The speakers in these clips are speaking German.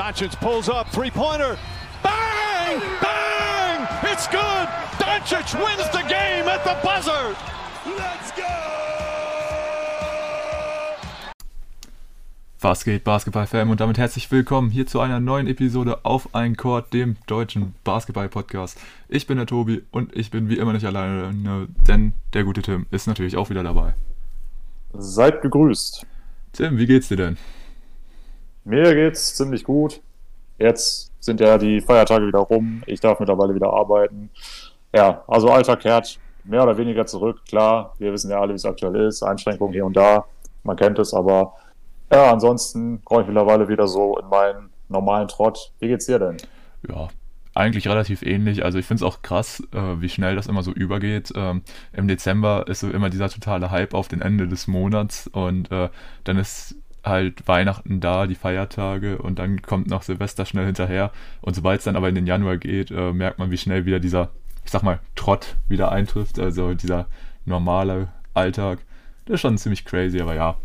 Doncic pulls up, three-pointer. Bang! Bang! It's good! Doncic wins the game at the buzzer! Let's go! Was geht, Basketball-Fan? Und damit herzlich willkommen hier zu einer neuen Episode auf ein Court, dem deutschen Basketball-Podcast. Ich bin der Tobi und ich bin wie immer nicht alleine, denn der gute Tim ist natürlich auch wieder dabei. Seid gegrüßt. Tim, wie geht's dir denn? Mir geht's ziemlich gut. Jetzt sind ja die Feiertage wieder rum. Ich darf mittlerweile wieder arbeiten. Ja, also Alter kehrt mehr oder weniger zurück. Klar, wir wissen ja alle, wie es aktuell ist. Einschränkungen hier und da. Man kennt es, aber ja, ansonsten komme ich mittlerweile wieder so in meinen normalen Trott. Wie geht's dir denn? Ja, eigentlich relativ ähnlich. Also ich finde es auch krass, äh, wie schnell das immer so übergeht. Ähm, Im Dezember ist so immer dieser totale Hype auf den Ende des Monats und äh, dann ist halt Weihnachten da, die Feiertage und dann kommt noch Silvester schnell hinterher. Und sobald es dann aber in den Januar geht, äh, merkt man, wie schnell wieder dieser, ich sag mal, Trott wieder eintrifft. Also dieser normale Alltag. Das ist schon ziemlich crazy, aber ja.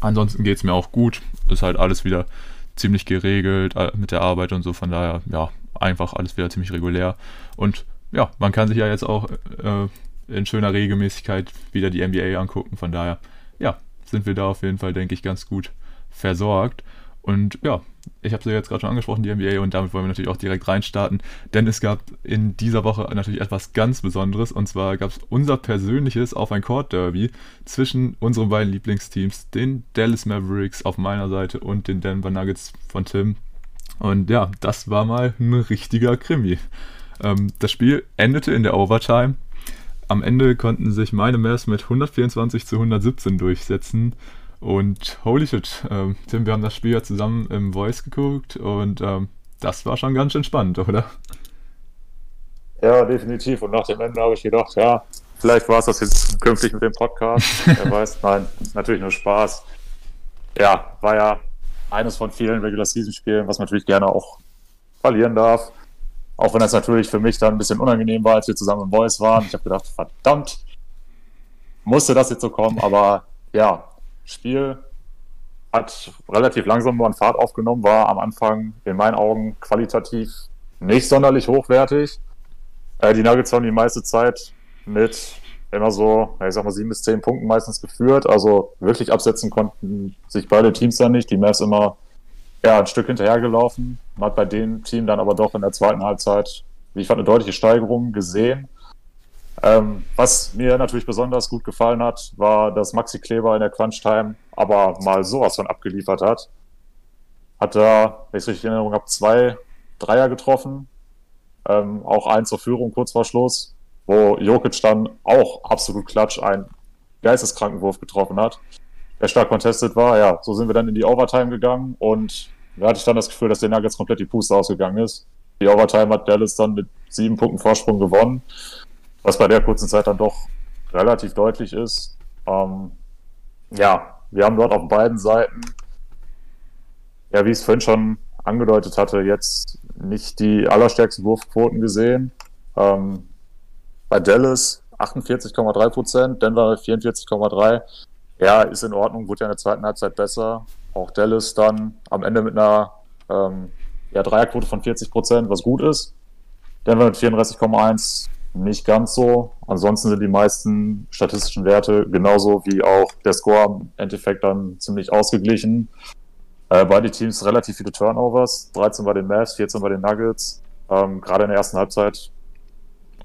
Ansonsten geht es mir auch gut. Ist halt alles wieder ziemlich geregelt äh, mit der Arbeit und so. Von daher, ja, einfach alles wieder ziemlich regulär. Und ja, man kann sich ja jetzt auch äh, in schöner Regelmäßigkeit wieder die NBA angucken. Von daher, ja, sind wir da auf jeden Fall, denke ich, ganz gut versorgt. Und ja, ich habe es ja jetzt gerade schon angesprochen, die NBA, und damit wollen wir natürlich auch direkt reinstarten, denn es gab in dieser Woche natürlich etwas ganz Besonderes, und zwar gab es unser persönliches Auf ein Court Derby zwischen unseren beiden Lieblingsteams, den Dallas Mavericks auf meiner Seite und den Denver Nuggets von Tim. Und ja, das war mal ein richtiger Krimi. Ähm, das Spiel endete in der Overtime am Ende konnten sich meine Mavs mit 124 zu 117 durchsetzen. Und holy shit, ähm, Tim, wir haben das Spiel ja zusammen im Voice geguckt und ähm, das war schon ganz schön spannend, oder? Ja, definitiv. Und nach dem Ende habe ich gedacht, ja, vielleicht war es das jetzt künftig mit dem Podcast. Wer weiß, nein, ist natürlich nur Spaß. Ja, war ja eines von vielen Regular Season Spielen, was man natürlich gerne auch verlieren darf. Auch wenn das natürlich für mich dann ein bisschen unangenehm war, als wir zusammen im Boys waren. Ich habe gedacht, verdammt, musste das jetzt so kommen. Aber ja, Spiel hat relativ langsam nur an Fahrt aufgenommen, war am Anfang in meinen Augen qualitativ nicht sonderlich hochwertig. Äh, die Nuggets haben die meiste Zeit mit immer so, ich sag mal, sieben bis zehn Punkten meistens geführt. Also wirklich absetzen konnten sich beide Teams dann nicht. Die Mavs immer ja, ein Stück hinterhergelaufen. Man hat bei dem Team dann aber doch in der zweiten Halbzeit, wie ich fand, eine deutliche Steigerung gesehen. Ähm, was mir natürlich besonders gut gefallen hat, war, dass Maxi Kleber in der Crunch-Time aber mal sowas von abgeliefert hat. Hat da, wenn ich es richtig in Erinnerung habe, zwei Dreier getroffen. Ähm, auch eins zur Führung kurz vor Schluss, wo Jokic dann auch absolut klatsch einen geisteskranken Wurf getroffen hat der stark contested war. Ja, so sind wir dann in die Overtime gegangen und da hatte ich dann das Gefühl, dass der Nuggets komplett die Puste ausgegangen ist. Die Overtime hat Dallas dann mit sieben Punkten Vorsprung gewonnen, was bei der kurzen Zeit dann doch relativ deutlich ist. Ähm, ja, wir haben dort auf beiden Seiten, ja, wie ich es vorhin schon angedeutet hatte, jetzt nicht die allerstärksten Wurfquoten gesehen. Ähm, bei Dallas 48,3 Prozent, Denver 44,3 ja, ist in Ordnung, wurde ja in der zweiten Halbzeit besser. Auch Dallas dann am Ende mit einer ähm, ja, Dreierquote von 40 Prozent, was gut ist. Denver mit 34,1 nicht ganz so. Ansonsten sind die meisten statistischen Werte genauso wie auch der Score im Endeffekt dann ziemlich ausgeglichen. Äh, beide Teams relativ viele Turnovers. 13 bei den Mavs, 14 bei den Nuggets. Ähm, Gerade in der ersten Halbzeit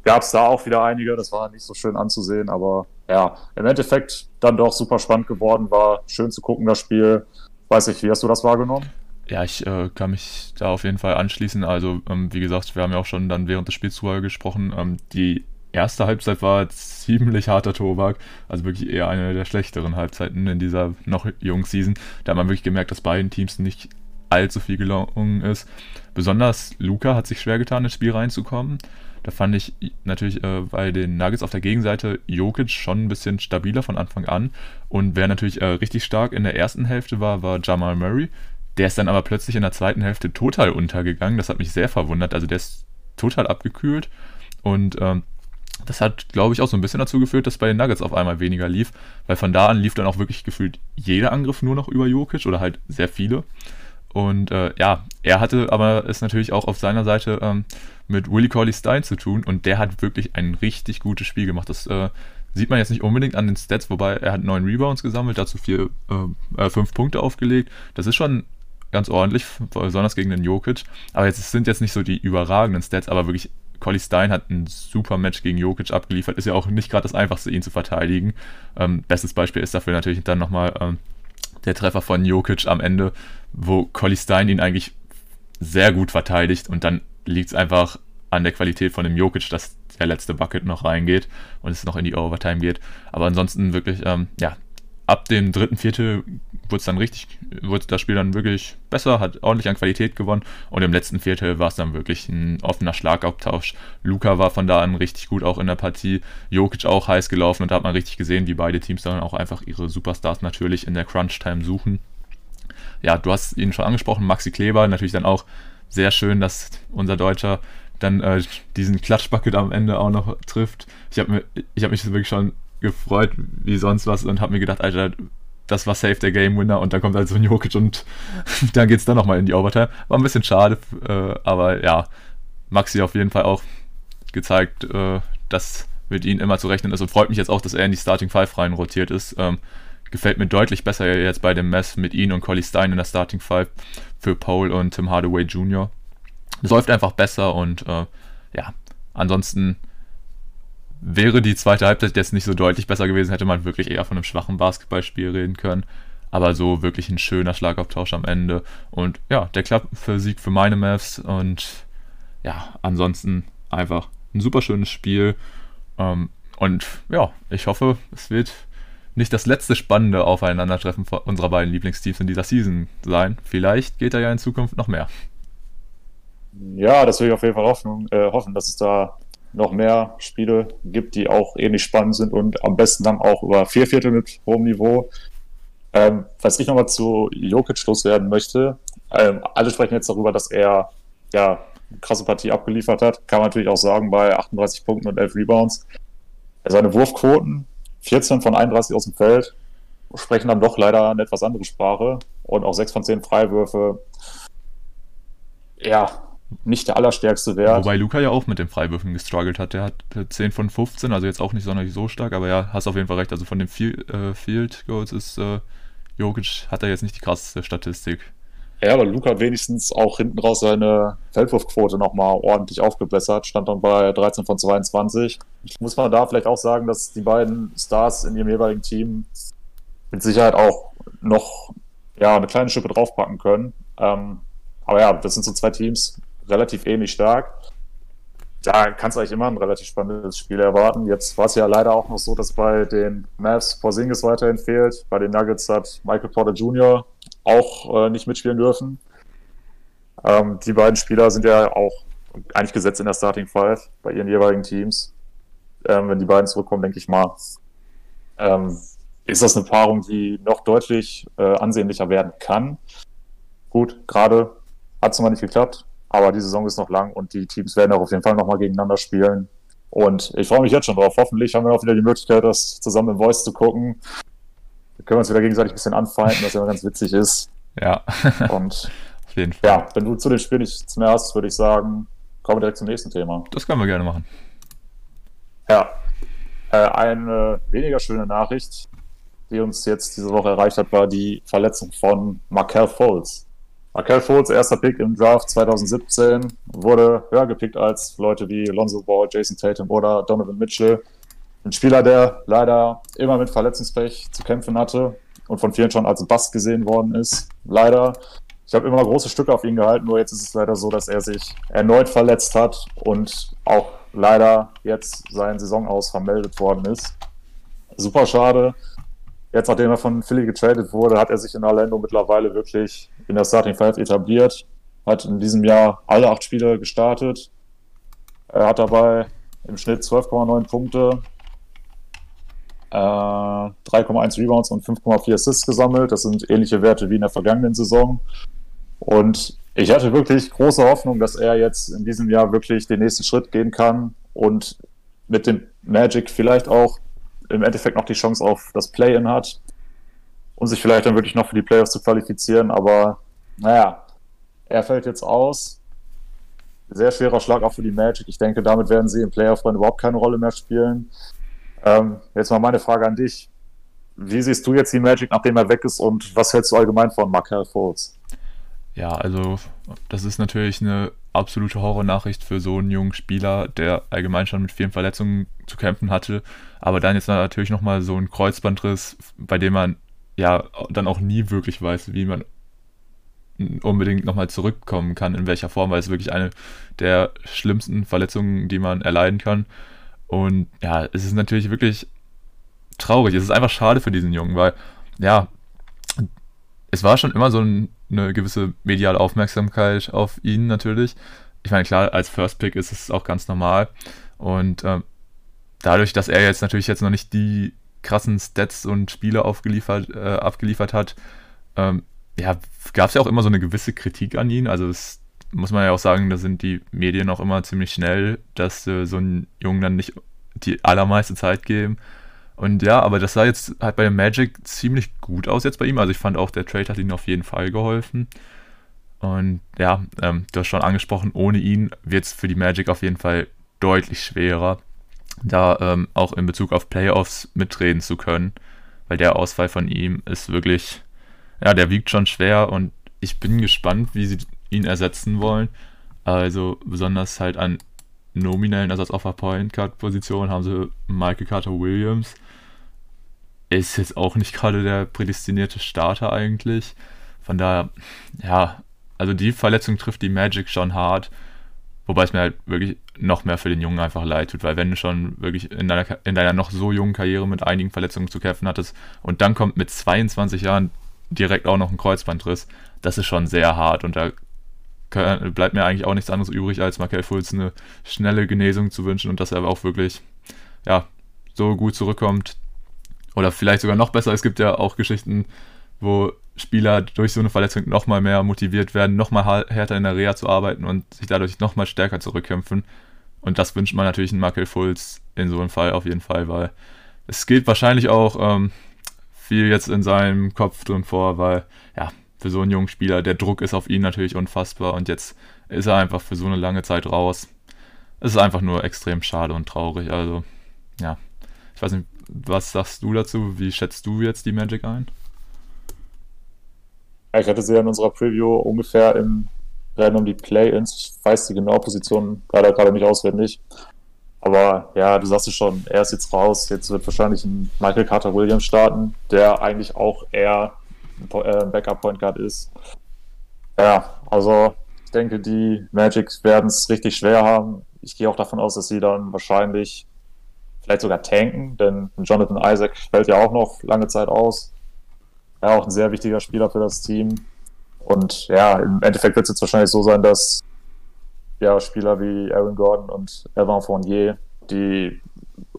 gab es da auch wieder einige. Das war nicht so schön anzusehen, aber ja, im Endeffekt dann doch super spannend geworden, war schön zu gucken, das Spiel. Weiß ich, wie hast du das wahrgenommen? Ja, ich äh, kann mich da auf jeden Fall anschließen. Also, ähm, wie gesagt, wir haben ja auch schon dann während des Spiels vorher gesprochen. Ähm, die erste Halbzeit war ziemlich harter Tobak. Also wirklich eher eine der schlechteren Halbzeiten in dieser noch jungen Season. Da hat man wirklich gemerkt, dass beiden Teams nicht allzu viel gelungen ist. Besonders Luca hat sich schwer getan, ins Spiel reinzukommen. Da fand ich natürlich äh, bei den Nuggets auf der Gegenseite Jokic schon ein bisschen stabiler von Anfang an. Und wer natürlich äh, richtig stark in der ersten Hälfte war, war Jamal Murray. Der ist dann aber plötzlich in der zweiten Hälfte total untergegangen. Das hat mich sehr verwundert. Also der ist total abgekühlt. Und ähm, das hat, glaube ich, auch so ein bisschen dazu geführt, dass bei den Nuggets auf einmal weniger lief. Weil von da an lief dann auch wirklich gefühlt jeder Angriff nur noch über Jokic oder halt sehr viele. Und äh, ja, er hatte aber es natürlich auch auf seiner Seite ähm, mit Willie Corley Stein zu tun und der hat wirklich ein richtig gutes Spiel gemacht. Das äh, sieht man jetzt nicht unbedingt an den Stats, wobei er hat neun Rebounds gesammelt, dazu vier, äh, äh fünf Punkte aufgelegt. Das ist schon ganz ordentlich, besonders gegen den Jokic. Aber jetzt sind jetzt nicht so die überragenden Stats, aber wirklich Collie Stein hat ein super Match gegen Jokic abgeliefert. Ist ja auch nicht gerade das einfachste, ihn zu verteidigen. Ähm, bestes Beispiel ist dafür natürlich dann nochmal ähm, der Treffer von Jokic am Ende, wo Collie Stein ihn eigentlich sehr gut verteidigt und dann liegt es einfach an der Qualität von dem Jokic, dass der letzte Bucket noch reingeht und es noch in die Overtime geht. Aber ansonsten wirklich, ähm, ja, ab dem dritten Viertel wurde es dann richtig, wurde das Spiel dann wirklich besser, hat ordentlich an Qualität gewonnen und im letzten Viertel war es dann wirklich ein offener Schlagabtausch. Luca war von da an richtig gut auch in der Partie, Jokic auch heiß gelaufen und da hat man richtig gesehen, wie beide Teams dann auch einfach ihre Superstars natürlich in der Crunch-Time suchen. Ja, du hast ihn schon angesprochen, Maxi Kleber, natürlich dann auch sehr schön, dass unser Deutscher dann äh, diesen Klatschbucket am Ende auch noch trifft. Ich habe hab mich wirklich schon gefreut wie sonst was und habe mir gedacht, Alter, das war safe der Game Winner und dann kommt halt so ein Jokic und dann geht es dann nochmal in die Overtime. War ein bisschen schade, äh, aber ja, Maxi auf jeden Fall auch gezeigt, äh, dass mit ihm immer zu rechnen ist und freut mich jetzt auch, dass er in die Starting Five rein rotiert ist. Ähm, gefällt mir deutlich besser jetzt bei dem Mess mit ihm und Collie Stein in der Starting Five für Paul und Tim Hardaway Jr. Es läuft einfach besser und äh, ja, ansonsten Wäre die zweite Halbzeit jetzt nicht so deutlich besser gewesen, hätte man wirklich eher von einem schwachen Basketballspiel reden können. Aber so wirklich ein schöner Schlagabtausch am Ende. Und ja, der klappt für Sieg für meine Mavs. Und ja, ansonsten einfach ein super schönes Spiel. Ähm, und ja, ich hoffe, es wird nicht das letzte spannende Aufeinandertreffen unserer beiden Lieblingsteams in dieser Season sein. Vielleicht geht da ja in Zukunft noch mehr. Ja, das will ich auf jeden Fall hoffen, äh, hoffen dass es da noch mehr Spiele gibt, die auch ähnlich spannend sind und am besten dann auch über vier Viertel mit hohem Niveau. Ähm, was ich nochmal zu Jokic loswerden möchte, ähm, alle sprechen jetzt darüber, dass er ja eine krasse Partie abgeliefert hat. Kann man natürlich auch sagen, bei 38 Punkten und 11 Rebounds. Seine Wurfquoten, 14 von 31 aus dem Feld, sprechen dann doch leider eine etwas andere Sprache. Und auch 6 von 10 Freiwürfe. Ja, nicht der allerstärkste Wert. Wobei Luca ja auch mit den Freiwürfen gestruggelt hat. Der hat 10 von 15, also jetzt auch nicht sonderlich so stark, aber ja, hast auf jeden Fall recht. Also von den äh, Field Goals ist äh, Jokic hat er jetzt nicht die krasseste Statistik. Ja, aber Luca hat wenigstens auch hinten raus seine Feldwurfquote nochmal ordentlich aufgebessert, stand dann bei 13 von 22. Muss man da vielleicht auch sagen, dass die beiden Stars in ihrem jeweiligen Team mit Sicherheit auch noch ja, eine kleine Schippe draufpacken können. Ähm, aber ja, das sind so zwei Teams, relativ ähnlich stark. Da kannst du eigentlich immer ein relativ spannendes Spiel erwarten. Jetzt war es ja leider auch noch so, dass bei den Mavs Porzingis weiterhin fehlt. Bei den Nuggets hat Michael Porter Jr. auch äh, nicht mitspielen dürfen. Ähm, die beiden Spieler sind ja auch eigentlich gesetzt in der Starting Five bei ihren jeweiligen Teams. Ähm, wenn die beiden zurückkommen, denke ich mal, ähm, ist das eine Paarung, die noch deutlich äh, ansehnlicher werden kann. Gut, gerade hat es noch nicht geklappt. Aber die Saison ist noch lang und die Teams werden auch auf jeden Fall nochmal gegeneinander spielen. Und ich freue mich jetzt schon drauf. Hoffentlich haben wir auch wieder die Möglichkeit, das zusammen im Voice zu gucken. Da können wir uns wieder gegenseitig ein bisschen anfeinden, was immer ganz witzig ist. Ja. und auf jeden Fall. Ja, wenn du zu den Spielen nichts mehr hast, würde ich sagen, kommen wir direkt zum nächsten Thema. Das können wir gerne machen. Ja. Äh, eine weniger schöne Nachricht, die uns jetzt diese Woche erreicht hat, war die Verletzung von Markel Foles. Markel Fultz, erster Pick im Draft 2017, wurde höher gepickt als Leute wie Lonzo Ball, Jason Tatum oder Donovan Mitchell. Ein Spieler, der leider immer mit Verletzungspech zu kämpfen hatte und von vielen schon als Bast gesehen worden ist. Leider. Ich habe immer große Stücke auf ihn gehalten, nur jetzt ist es leider so, dass er sich erneut verletzt hat und auch leider jetzt sein Saisonaus vermeldet worden ist. Super schade. Jetzt, nachdem er von Philly getradet wurde, hat er sich in Orlando mittlerweile wirklich in der Starting Five etabliert. Hat in diesem Jahr alle acht Spiele gestartet. Er hat dabei im Schnitt 12,9 Punkte, äh, 3,1 Rebounds und 5,4 Assists gesammelt. Das sind ähnliche Werte wie in der vergangenen Saison. Und ich hatte wirklich große Hoffnung, dass er jetzt in diesem Jahr wirklich den nächsten Schritt gehen kann und mit dem Magic vielleicht auch im Endeffekt noch die Chance auf das Play-In hat, um sich vielleicht dann wirklich noch für die Playoffs zu qualifizieren. Aber naja, er fällt jetzt aus. Sehr schwerer Schlag auch für die Magic. Ich denke, damit werden sie im Playoff dann überhaupt keine Rolle mehr spielen. Ähm, jetzt mal meine Frage an dich. Wie siehst du jetzt die Magic, nachdem er weg ist und was hältst du allgemein von Markel Fultz? Ja, also das ist natürlich eine absolute Horrornachricht für so einen jungen Spieler, der allgemein schon mit vielen Verletzungen zu kämpfen hatte, aber dann jetzt natürlich nochmal so ein Kreuzbandriss, bei dem man ja dann auch nie wirklich weiß, wie man unbedingt nochmal zurückkommen kann, in welcher Form, weil es wirklich eine der schlimmsten Verletzungen, die man erleiden kann. Und ja, es ist natürlich wirklich traurig. Es ist einfach schade für diesen Jungen, weil ja, es war schon immer so ein eine gewisse mediale Aufmerksamkeit auf ihn natürlich. Ich meine, klar, als First Pick ist es auch ganz normal. Und ähm, dadurch, dass er jetzt natürlich jetzt noch nicht die krassen Stats und Spiele aufgeliefert, äh, abgeliefert hat, ähm, ja, gab es ja auch immer so eine gewisse Kritik an ihn. Also es muss man ja auch sagen, da sind die Medien auch immer ziemlich schnell, dass äh, so einen Jungen dann nicht die allermeiste Zeit geben. Und ja, aber das sah jetzt halt bei Magic ziemlich gut aus jetzt bei ihm. Also ich fand auch, der Trade hat ihm auf jeden Fall geholfen. Und ja, ähm, du hast schon angesprochen, ohne ihn wird es für die Magic auf jeden Fall deutlich schwerer, da ähm, auch in Bezug auf Playoffs mitreden zu können. Weil der Ausfall von ihm ist wirklich, ja, der wiegt schon schwer und ich bin gespannt, wie sie ihn ersetzen wollen. Also besonders halt an nominellen Ersatz auf der Point Guard Position haben sie Michael Carter Williams ist jetzt auch nicht gerade der prädestinierte Starter eigentlich. Von daher, ja, also die Verletzung trifft die Magic schon hart. Wobei es mir halt wirklich noch mehr für den Jungen einfach leid tut, weil wenn du schon wirklich in deiner, in deiner noch so jungen Karriere mit einigen Verletzungen zu kämpfen hattest und dann kommt mit 22 Jahren direkt auch noch ein Kreuzbandriss, das ist schon sehr hart. Und da bleibt mir eigentlich auch nichts anderes übrig, als Markel Fultz eine schnelle Genesung zu wünschen und dass er auch wirklich ja, so gut zurückkommt, oder vielleicht sogar noch besser, es gibt ja auch Geschichten, wo Spieler durch so eine Verletzung nochmal mehr motiviert werden, nochmal härter in der Reha zu arbeiten und sich dadurch nochmal stärker zurückkämpfen. Und das wünscht man natürlich einen Markel Fultz in so einem Fall auf jeden Fall, weil es geht wahrscheinlich auch ähm, viel jetzt in seinem Kopf drin vor, weil ja, für so einen jungen Spieler, der Druck ist auf ihn natürlich unfassbar und jetzt ist er einfach für so eine lange Zeit raus. Es ist einfach nur extrem schade und traurig. Also, ja, ich weiß nicht, was sagst du dazu? Wie schätzt du jetzt die Magic ein? Ich hatte sie ja in unserer Preview ungefähr im Rennen um die Play-Ins. Ich weiß die genaue Position gerade, gerade nicht auswendig. Aber ja, du sagst es schon, er ist jetzt raus. Jetzt wird wahrscheinlich ein Michael Carter Williams starten, der eigentlich auch eher ein äh, Backup-Point Guard ist. Ja, also ich denke, die Magic werden es richtig schwer haben. Ich gehe auch davon aus, dass sie dann wahrscheinlich vielleicht sogar tanken, denn Jonathan Isaac fällt ja auch noch lange Zeit aus. Ja, auch ein sehr wichtiger Spieler für das Team. Und ja, im Endeffekt wird es jetzt wahrscheinlich so sein, dass ja, Spieler wie Aaron Gordon und Evan Fournier die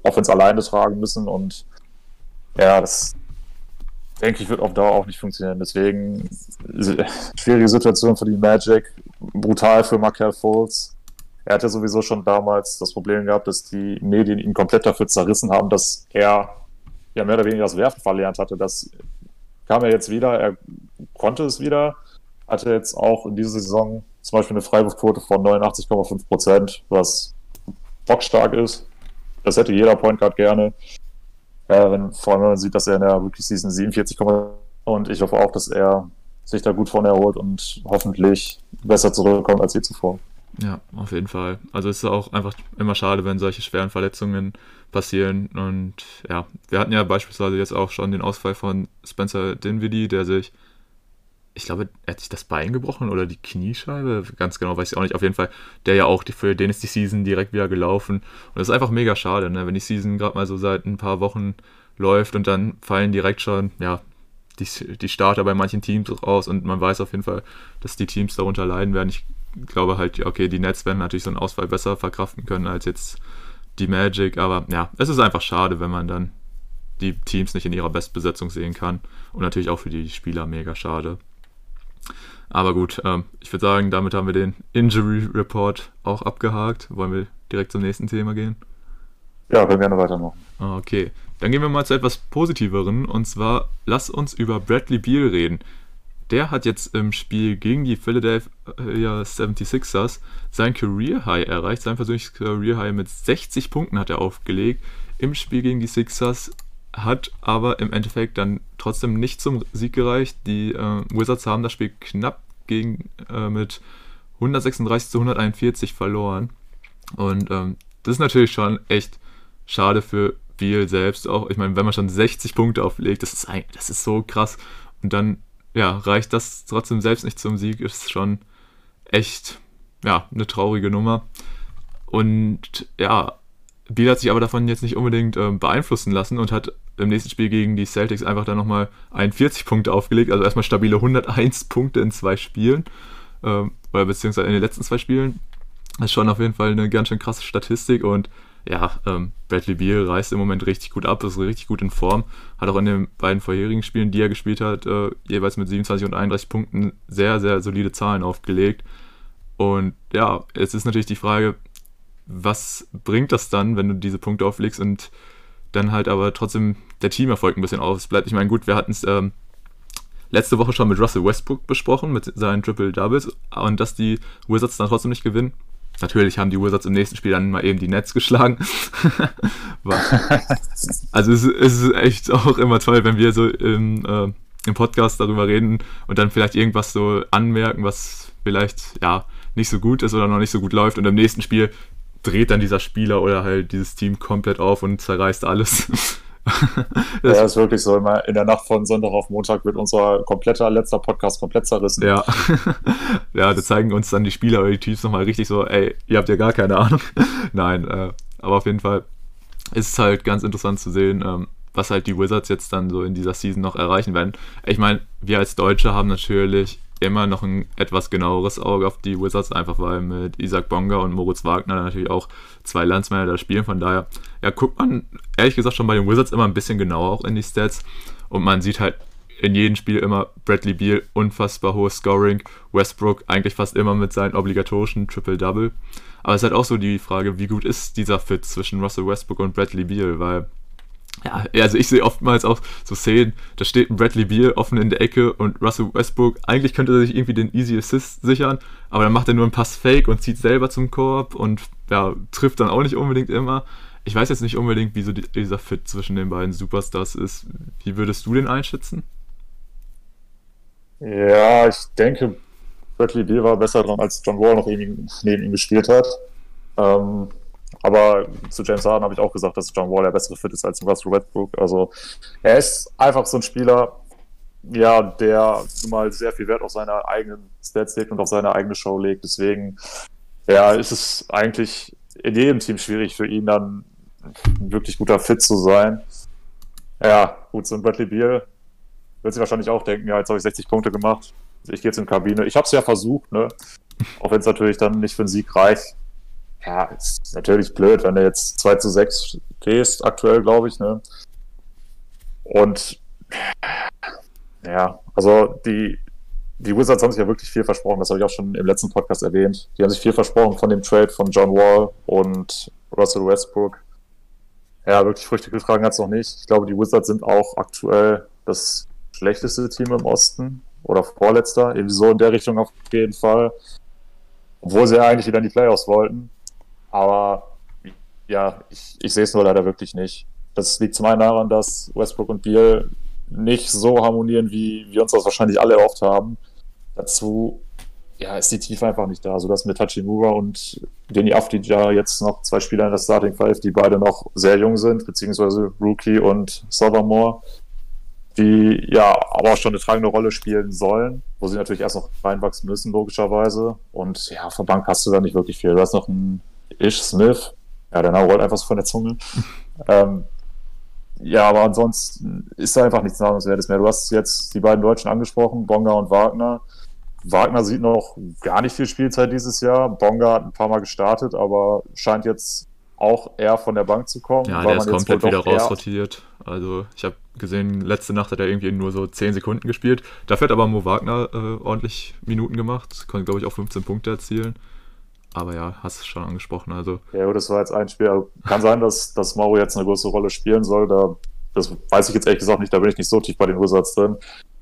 Offense alleine tragen müssen und ja, das denke ich, wird auf Dauer auch nicht funktionieren. Deswegen schwierige Situation für die Magic, brutal für Markel Fultz er hatte sowieso schon damals das Problem gehabt, dass die Medien ihn komplett dafür zerrissen haben, dass er ja mehr oder weniger das Werfen verlernt hatte. Das kam er jetzt wieder, er konnte es wieder, hatte jetzt auch in dieser Saison zum Beispiel eine Freiwurfquote von 89,5 Prozent, was bockstark ist. Das hätte jeder Point Guard gerne. Ja, wenn, vor allem, wenn man sieht, dass er in der Rookie Season 47, und ich hoffe auch, dass er sich da gut von erholt und hoffentlich besser zurückkommt als je zuvor. Ja, auf jeden Fall. Also es ist auch einfach immer schade, wenn solche schweren Verletzungen passieren. Und ja, wir hatten ja beispielsweise jetzt auch schon den Ausfall von Spencer Dinwiddie, der sich, ich glaube, er hat sich das Bein gebrochen oder die Kniescheibe, ganz genau weiß ich auch nicht. Auf jeden Fall, der ja auch, für den ist die Season direkt wieder gelaufen. Und das ist einfach mega schade, ne? wenn die Season gerade mal so seit ein paar Wochen läuft und dann fallen direkt schon, ja, die, die Starter bei manchen Teams raus und man weiß auf jeden Fall, dass die Teams darunter leiden werden. Ich glaube halt, okay, die Nets werden natürlich so einen Ausfall besser verkraften können als jetzt die Magic, aber ja, es ist einfach schade, wenn man dann die Teams nicht in ihrer Bestbesetzung sehen kann und natürlich auch für die Spieler mega schade. Aber gut, ähm, ich würde sagen, damit haben wir den Injury Report auch abgehakt. Wollen wir direkt zum nächsten Thema gehen? Ja, können wir gerne weitermachen. Okay, dann gehen wir mal zu etwas Positiveren und zwar lass uns über Bradley Beal reden der hat jetzt im Spiel gegen die Philadelphia 76ers sein Career High erreicht. Sein persönliches Career High mit 60 Punkten hat er aufgelegt im Spiel gegen die Sixers. Hat aber im Endeffekt dann trotzdem nicht zum Sieg gereicht. Die äh, Wizards haben das Spiel knapp gegen, äh, mit 136 zu 141 verloren. Und ähm, das ist natürlich schon echt schade für Biel selbst auch. Ich meine, wenn man schon 60 Punkte auflegt, das ist, das ist so krass. Und dann ja, reicht das trotzdem selbst nicht zum Sieg, ist schon echt ja, eine traurige Nummer. Und ja, Biel hat sich aber davon jetzt nicht unbedingt äh, beeinflussen lassen und hat im nächsten Spiel gegen die Celtics einfach dann nochmal 41 Punkte aufgelegt. Also erstmal stabile 101 Punkte in zwei Spielen. Ähm, oder beziehungsweise in den letzten zwei Spielen. Das ist schon auf jeden Fall eine ganz schön krasse Statistik und ja, ähm, Bradley Beal reißt im Moment richtig gut ab, ist richtig gut in Form. Hat auch in den beiden vorherigen Spielen, die er gespielt hat, äh, jeweils mit 27 und 31 Punkten sehr, sehr solide Zahlen aufgelegt. Und ja, es ist natürlich die Frage, was bringt das dann, wenn du diese Punkte auflegst und dann halt aber trotzdem der Teamerfolg ein bisschen ausbleibt. Ich meine, gut, wir hatten es ähm, letzte Woche schon mit Russell Westbrook besprochen, mit seinen Triple Doubles, und dass die Wizards dann trotzdem nicht gewinnen. Natürlich haben die Wizards im nächsten Spiel dann mal eben die Nets geschlagen. also es, ist echt auch immer toll, wenn wir so im, äh, im Podcast darüber reden und dann vielleicht irgendwas so anmerken, was vielleicht ja nicht so gut ist oder noch nicht so gut läuft und im nächsten Spiel dreht dann dieser Spieler oder halt dieses Team komplett auf und zerreißt alles. ja, ist wirklich so. Immer in der Nacht von Sonntag auf Montag wird unser kompletter letzter Podcast komplett zerrissen. Ja. ja, da zeigen uns dann die Spieler oder die Teams nochmal richtig so, ey, ihr habt ja gar keine Ahnung. Nein, äh, aber auf jeden Fall ist es halt ganz interessant zu sehen, ähm, was halt die Wizards jetzt dann so in dieser Season noch erreichen werden. Ich meine, wir als Deutsche haben natürlich immer noch ein etwas genaueres Auge auf die Wizards, einfach weil mit Isaac Bonga und Moritz Wagner natürlich auch zwei Landsmänner da spielen. Von daher, ja, guckt man ehrlich gesagt schon bei den Wizards immer ein bisschen genauer auch in die Stats und man sieht halt in jedem Spiel immer Bradley Beal, unfassbar hohes Scoring, Westbrook eigentlich fast immer mit seinen obligatorischen Triple-Double. Aber es ist halt auch so die Frage, wie gut ist dieser Fit zwischen Russell Westbrook und Bradley Beal, weil ja, also ich sehe oftmals auch so Szenen, da steht ein Bradley Beal offen in der Ecke und Russell Westbrook, eigentlich könnte er sich irgendwie den Easy Assist sichern, aber dann macht er nur einen Pass Fake und zieht selber zum Korb und ja, trifft dann auch nicht unbedingt immer. Ich weiß jetzt nicht unbedingt, wie so dieser Fit zwischen den beiden Superstars ist. Wie würdest du den einschätzen? Ja, ich denke, Bradley Beal war besser dran, als John Wall noch neben ihm gespielt hat. Ähm, aber zu James Harden habe ich auch gesagt, dass John Wall der bessere Fit ist als Russell Westbrook. Also er ist einfach so ein Spieler, ja, der mal sehr viel Wert auf seine eigenen Stats legt und auf seine eigene Show legt. Deswegen, ja, ist es eigentlich in jedem Team schwierig für ihn dann ein wirklich guter Fit zu sein. Ja, gut, so ein Bradley Beal wird sich wahrscheinlich auch denken, ja, jetzt habe ich 60 Punkte gemacht. Ich gehe jetzt in die Kabine. Ich habe es ja versucht, ne? Auch wenn es natürlich dann nicht für einen Sieg reicht ja, ist natürlich blöd, wenn du jetzt 2 zu 6 stehst, aktuell, glaube ich, ne? Und ja, also die, die Wizards haben sich ja wirklich viel versprochen, das habe ich auch schon im letzten Podcast erwähnt. Die haben sich viel versprochen von dem Trade von John Wall und Russell Westbrook. Ja, wirklich Früchte getragen hat es noch nicht. Ich glaube, die Wizards sind auch aktuell das schlechteste Team im Osten oder vorletzter, irgendwie so in der Richtung auf jeden Fall. Obwohl sie ja eigentlich wieder in die Playoffs wollten. Aber ja, ich, ich sehe es nur leider wirklich nicht. Das liegt zum einen daran, dass Westbrook und Beal nicht so harmonieren, wie wir uns das wahrscheinlich alle erhofft haben. Dazu ja, ist die Tiefe einfach nicht da, sodass mit Hachimura und Denny Afdija jetzt noch zwei Spieler in der Starting Five, die beide noch sehr jung sind, beziehungsweise Rookie und Southermore, die ja aber auch schon eine tragende Rolle spielen sollen, wo sie natürlich erst noch reinwachsen müssen, logischerweise. Und ja, der Bank hast du da nicht wirklich viel. Du hast noch einen Ish Smith. Ja, der Name rollt einfach so von der Zunge. ähm, ja, aber ansonsten ist da einfach nichts Nahungswertes mehr. Du hast jetzt die beiden Deutschen angesprochen, Bonga und Wagner. Wagner sieht noch gar nicht viel Spielzeit dieses Jahr. Bonga hat ein paar Mal gestartet, aber scheint jetzt auch eher von der Bank zu kommen. Ja, der ist komplett wieder rausrotiert. Also ich habe gesehen, letzte Nacht hat er irgendwie nur so 10 Sekunden gespielt. Dafür hat aber Mo Wagner äh, ordentlich Minuten gemacht. Konnte, glaube ich, auch 15 Punkte erzielen. Aber ja, hast es schon angesprochen. Also. Ja, das war jetzt ein Spiel. Kann sein, dass, dass Mauro jetzt eine größere Rolle spielen soll. Da, das weiß ich jetzt ehrlich gesagt nicht, da bin ich nicht so tief bei den Wizards drin.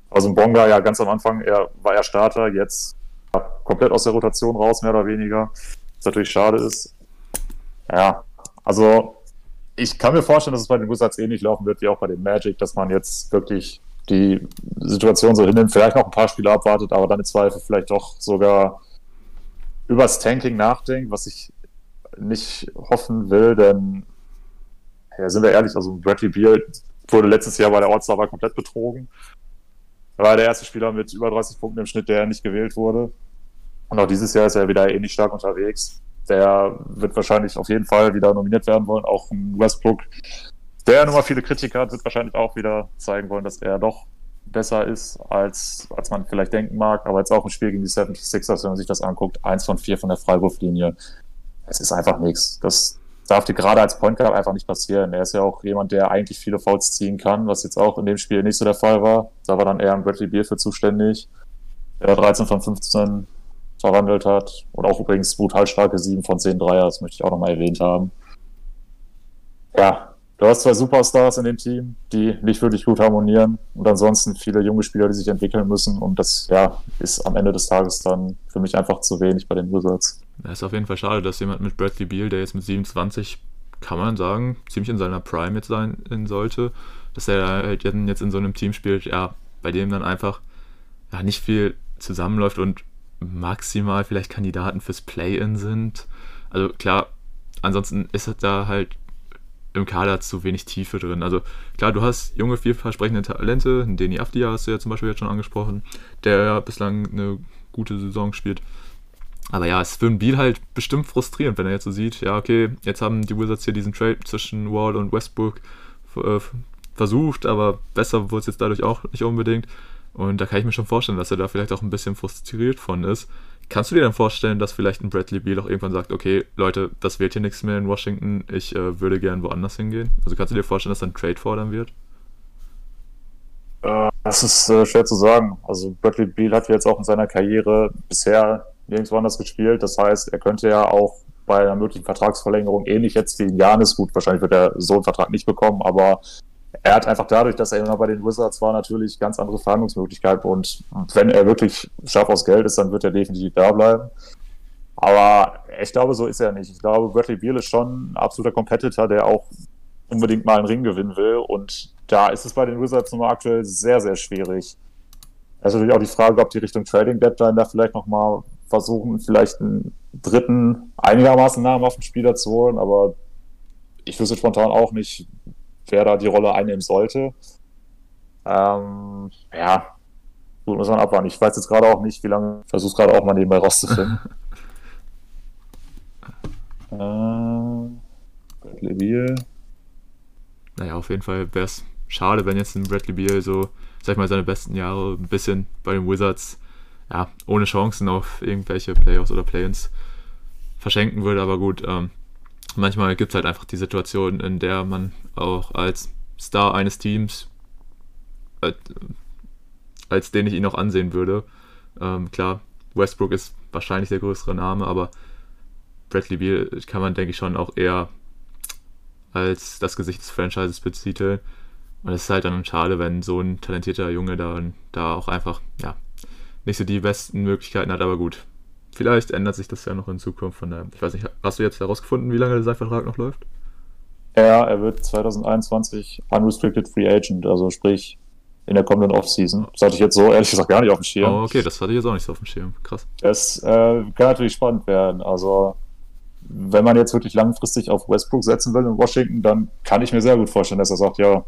Also Bonga ja ganz am Anfang, er war er Starter, jetzt komplett aus der Rotation raus, mehr oder weniger. Was natürlich schade ist. Ja, also ich kann mir vorstellen, dass es bei den Wizards ähnlich laufen wird wie auch bei den Magic, dass man jetzt wirklich die Situation so hinnimmt, vielleicht noch ein paar Spiele abwartet, aber dann im Zweifel vielleicht doch sogar übers Tanking nachdenkt, was ich nicht hoffen will, denn ja, sind wir ehrlich, also Bradley Beal wurde letztes Jahr bei der Ortsdauer komplett betrogen. Er war der erste Spieler mit über 30 Punkten im Schnitt, der nicht gewählt wurde. Und auch dieses Jahr ist er wieder ähnlich stark unterwegs. Der wird wahrscheinlich auf jeden Fall wieder nominiert werden wollen. Auch ein Westbrook, der nun mal viele Kritiker hat, wird wahrscheinlich auch wieder zeigen wollen, dass er doch besser ist, als, als man vielleicht denken mag. Aber jetzt auch im Spiel gegen die 76ers, wenn man sich das anguckt, eins von vier von der Freiwurflinie. Es ist einfach nichts. Das darf dir gerade als Point Guard einfach nicht passieren. Er ist ja auch jemand, der eigentlich viele Fouls ziehen kann, was jetzt auch in dem Spiel nicht so der Fall war. Da war dann eher ein Bradley Beal für zuständig, der 13 von 15 verwandelt hat. Und auch übrigens brutal starke 7 von 10 Dreier, das möchte ich auch nochmal erwähnt haben. Ja, du hast zwei Superstars in dem Team, die nicht wirklich gut harmonieren und ansonsten viele junge Spieler, die sich entwickeln müssen und das ja, ist am Ende des Tages dann für mich einfach zu wenig bei den Wizards. Ja, ist auf jeden Fall schade, dass jemand mit Bradley Beal, der jetzt mit 27, kann man sagen, ziemlich in seiner Prime jetzt sein sollte, dass er halt jetzt in so einem Team spielt, ja, bei dem dann einfach ja, nicht viel zusammenläuft und maximal vielleicht Kandidaten fürs Play-In sind. Also klar, ansonsten ist da halt im Kader zu wenig Tiefe drin. Also klar, du hast junge, vielversprechende Talente, Deni Afdia hast du ja zum Beispiel jetzt schon angesprochen, der ja bislang eine gute Saison spielt. Aber ja, es ist für einen Beal halt bestimmt frustrierend, wenn er jetzt so sieht, ja, okay, jetzt haben die Wizards hier diesen Trade zwischen Wall und Westbrook äh, versucht, aber besser wurde es jetzt dadurch auch nicht unbedingt. Und da kann ich mir schon vorstellen, dass er da vielleicht auch ein bisschen frustriert von ist. Kannst du dir dann vorstellen, dass vielleicht ein Bradley Beal auch irgendwann sagt, okay, Leute, das wird hier nichts mehr in Washington, ich äh, würde gern woanders hingehen? Also kannst du dir vorstellen, dass er ein Trade fordern wird? Äh, das ist äh, schwer zu sagen. Also Bradley Beal hat jetzt auch in seiner Karriere bisher nirgendwo anders gespielt. Das heißt, er könnte ja auch bei einer möglichen Vertragsverlängerung ähnlich jetzt wie Janis, gut, wahrscheinlich wird er so einen Vertrag nicht bekommen, aber er hat einfach dadurch, dass er immer bei den Wizards war, natürlich ganz andere Verhandlungsmöglichkeiten. Und wenn er wirklich scharf aus Geld ist, dann wird er definitiv da bleiben. Aber ich glaube, so ist er nicht. Ich glaube, Bradley Beal ist schon ein absoluter Competitor, der auch unbedingt mal einen Ring gewinnen will. Und da ist es bei den Wizards nun mal aktuell sehr, sehr schwierig. Es ist natürlich auch die Frage, ob die Richtung Trading Deadline da vielleicht nochmal versuchen, vielleicht einen dritten, einigermaßen namhaften Spieler zu holen. Aber ich wüsste spontan auch nicht, wer da die Rolle einnehmen sollte. Ähm, ja, gut, muss man abwarten. Ich weiß jetzt gerade auch nicht, wie lange, ich versuche gerade auch mal nebenbei rauszufinden. äh, Bradley Beal. Naja, auf jeden Fall wäre es schade, wenn jetzt ein Bradley Beal so, sag ich mal, seine besten Jahre ein bisschen bei den Wizards, ja, ohne Chancen auf irgendwelche Playoffs oder Play-ins verschenken würde. Aber gut, ähm, manchmal gibt es halt einfach die Situation, in der man auch als Star eines Teams, äh, als den ich ihn auch ansehen würde, ähm, klar, Westbrook ist wahrscheinlich der größere Name, aber Bradley Beal kann man, denke ich, schon auch eher als das Gesicht des Franchises betiteln. Und es ist halt dann schade, wenn so ein talentierter Junge dann da auch einfach, ja, nicht so die besten Möglichkeiten hat, aber gut, vielleicht ändert sich das ja noch in Zukunft. Von daher, ich weiß nicht, hast du jetzt herausgefunden, wie lange sein Vertrag noch läuft? Ja, er wird 2021 Unrestricted Free Agent, also sprich in der kommenden Offseason. Das hatte ich jetzt so ehrlich gesagt gar nicht auf dem Schirm. Oh, okay, das hatte ich jetzt auch nicht so auf dem Schirm. Krass. Das äh, kann natürlich spannend werden. Also, wenn man jetzt wirklich langfristig auf Westbrook setzen will in Washington, dann kann ich mir sehr gut vorstellen, dass er sagt, ja,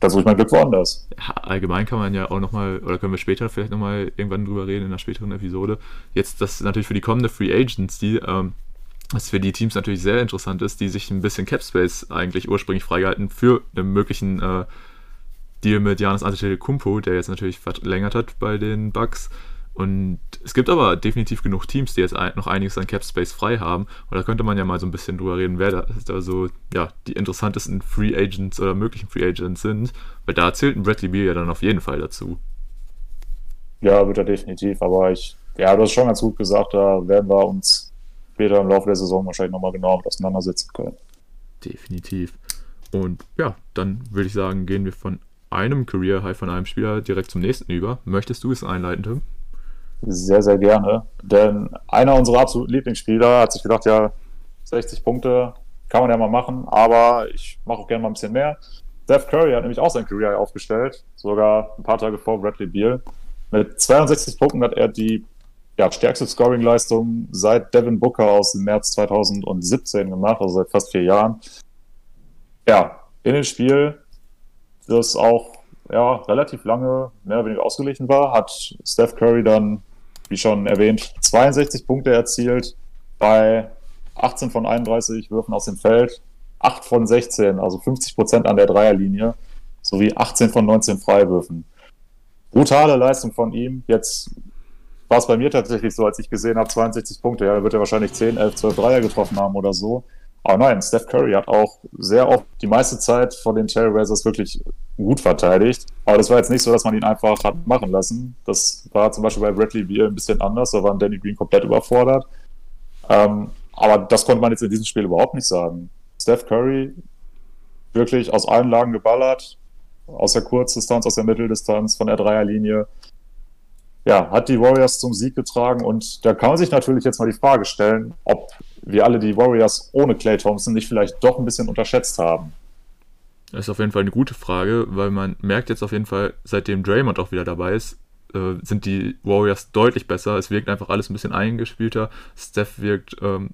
dann suche ich mein Glück woanders. Allgemein kann man ja auch nochmal, oder können wir später vielleicht nochmal irgendwann drüber reden in einer späteren Episode. Jetzt, das ist natürlich für die kommende Free Agents, die, ähm, was für die Teams natürlich sehr interessant ist, die sich ein bisschen Cap Space eigentlich ursprünglich freigehalten für einen möglichen äh, Deal mit Janis Antetokounmpo, der jetzt natürlich verlängert hat bei den Bucks. Und es gibt aber definitiv genug Teams, die jetzt noch einiges an Cap Space frei haben. Und da könnte man ja mal so ein bisschen drüber reden, wer da, da so ja, die interessantesten Free Agents oder möglichen Free Agents sind. Weil da zählt ein Bradley Beal ja dann auf jeden Fall dazu. Ja, wird er definitiv. Aber ich, ja, du hast schon ganz gut gesagt, da werden wir uns später im Laufe der Saison wahrscheinlich nochmal genau auseinandersetzen können. Definitiv. Und ja, dann würde ich sagen, gehen wir von einem Career High von einem Spieler direkt zum nächsten über. Möchtest du es einleiten, Tim? Sehr, sehr gerne. Denn einer unserer absoluten Lieblingsspieler hat sich gedacht, ja, 60 Punkte kann man ja mal machen, aber ich mache auch gerne mal ein bisschen mehr. Steph Curry hat nämlich auch sein Career aufgestellt, sogar ein paar Tage vor Bradley Beal. Mit 62 Punkten hat er die ja, stärkste Scoring-Leistung seit Devin Booker aus dem März 2017 gemacht, also seit fast vier Jahren. Ja, in dem Spiel, das auch ja, relativ lange mehr oder weniger ausgeglichen war, hat Steph Curry dann, wie schon erwähnt, 62 Punkte erzielt bei 18 von 31 Würfen aus dem Feld, 8 von 16, also 50 Prozent an der Dreierlinie, sowie 18 von 19 Freiwürfen. Brutale Leistung von ihm. Jetzt war es bei mir tatsächlich so, als ich gesehen habe, 62 Punkte. Ja, wird er wahrscheinlich 10, 11, 12 Dreier getroffen haben oder so. Aber nein, Steph Curry hat auch sehr oft die meiste Zeit von den Trailblazers wirklich gut verteidigt. Aber das war jetzt nicht so, dass man ihn einfach hat machen lassen. Das war zum Beispiel bei Bradley Beal ein bisschen anders. Da war Danny Green komplett überfordert. Ähm, aber das konnte man jetzt in diesem Spiel überhaupt nicht sagen. Steph Curry wirklich aus allen Lagen geballert, aus der Kurzdistanz, aus der Mitteldistanz, von der Dreierlinie. Ja, hat die Warriors zum Sieg getragen und da kann man sich natürlich jetzt mal die Frage stellen, ob wir alle die Warriors ohne Clay Thompson nicht vielleicht doch ein bisschen unterschätzt haben. Das ist auf jeden Fall eine gute Frage, weil man merkt jetzt auf jeden Fall, seitdem Draymond auch wieder dabei ist, äh, sind die Warriors deutlich besser. Es wirkt einfach alles ein bisschen eingespielter. Steph wirkt ähm,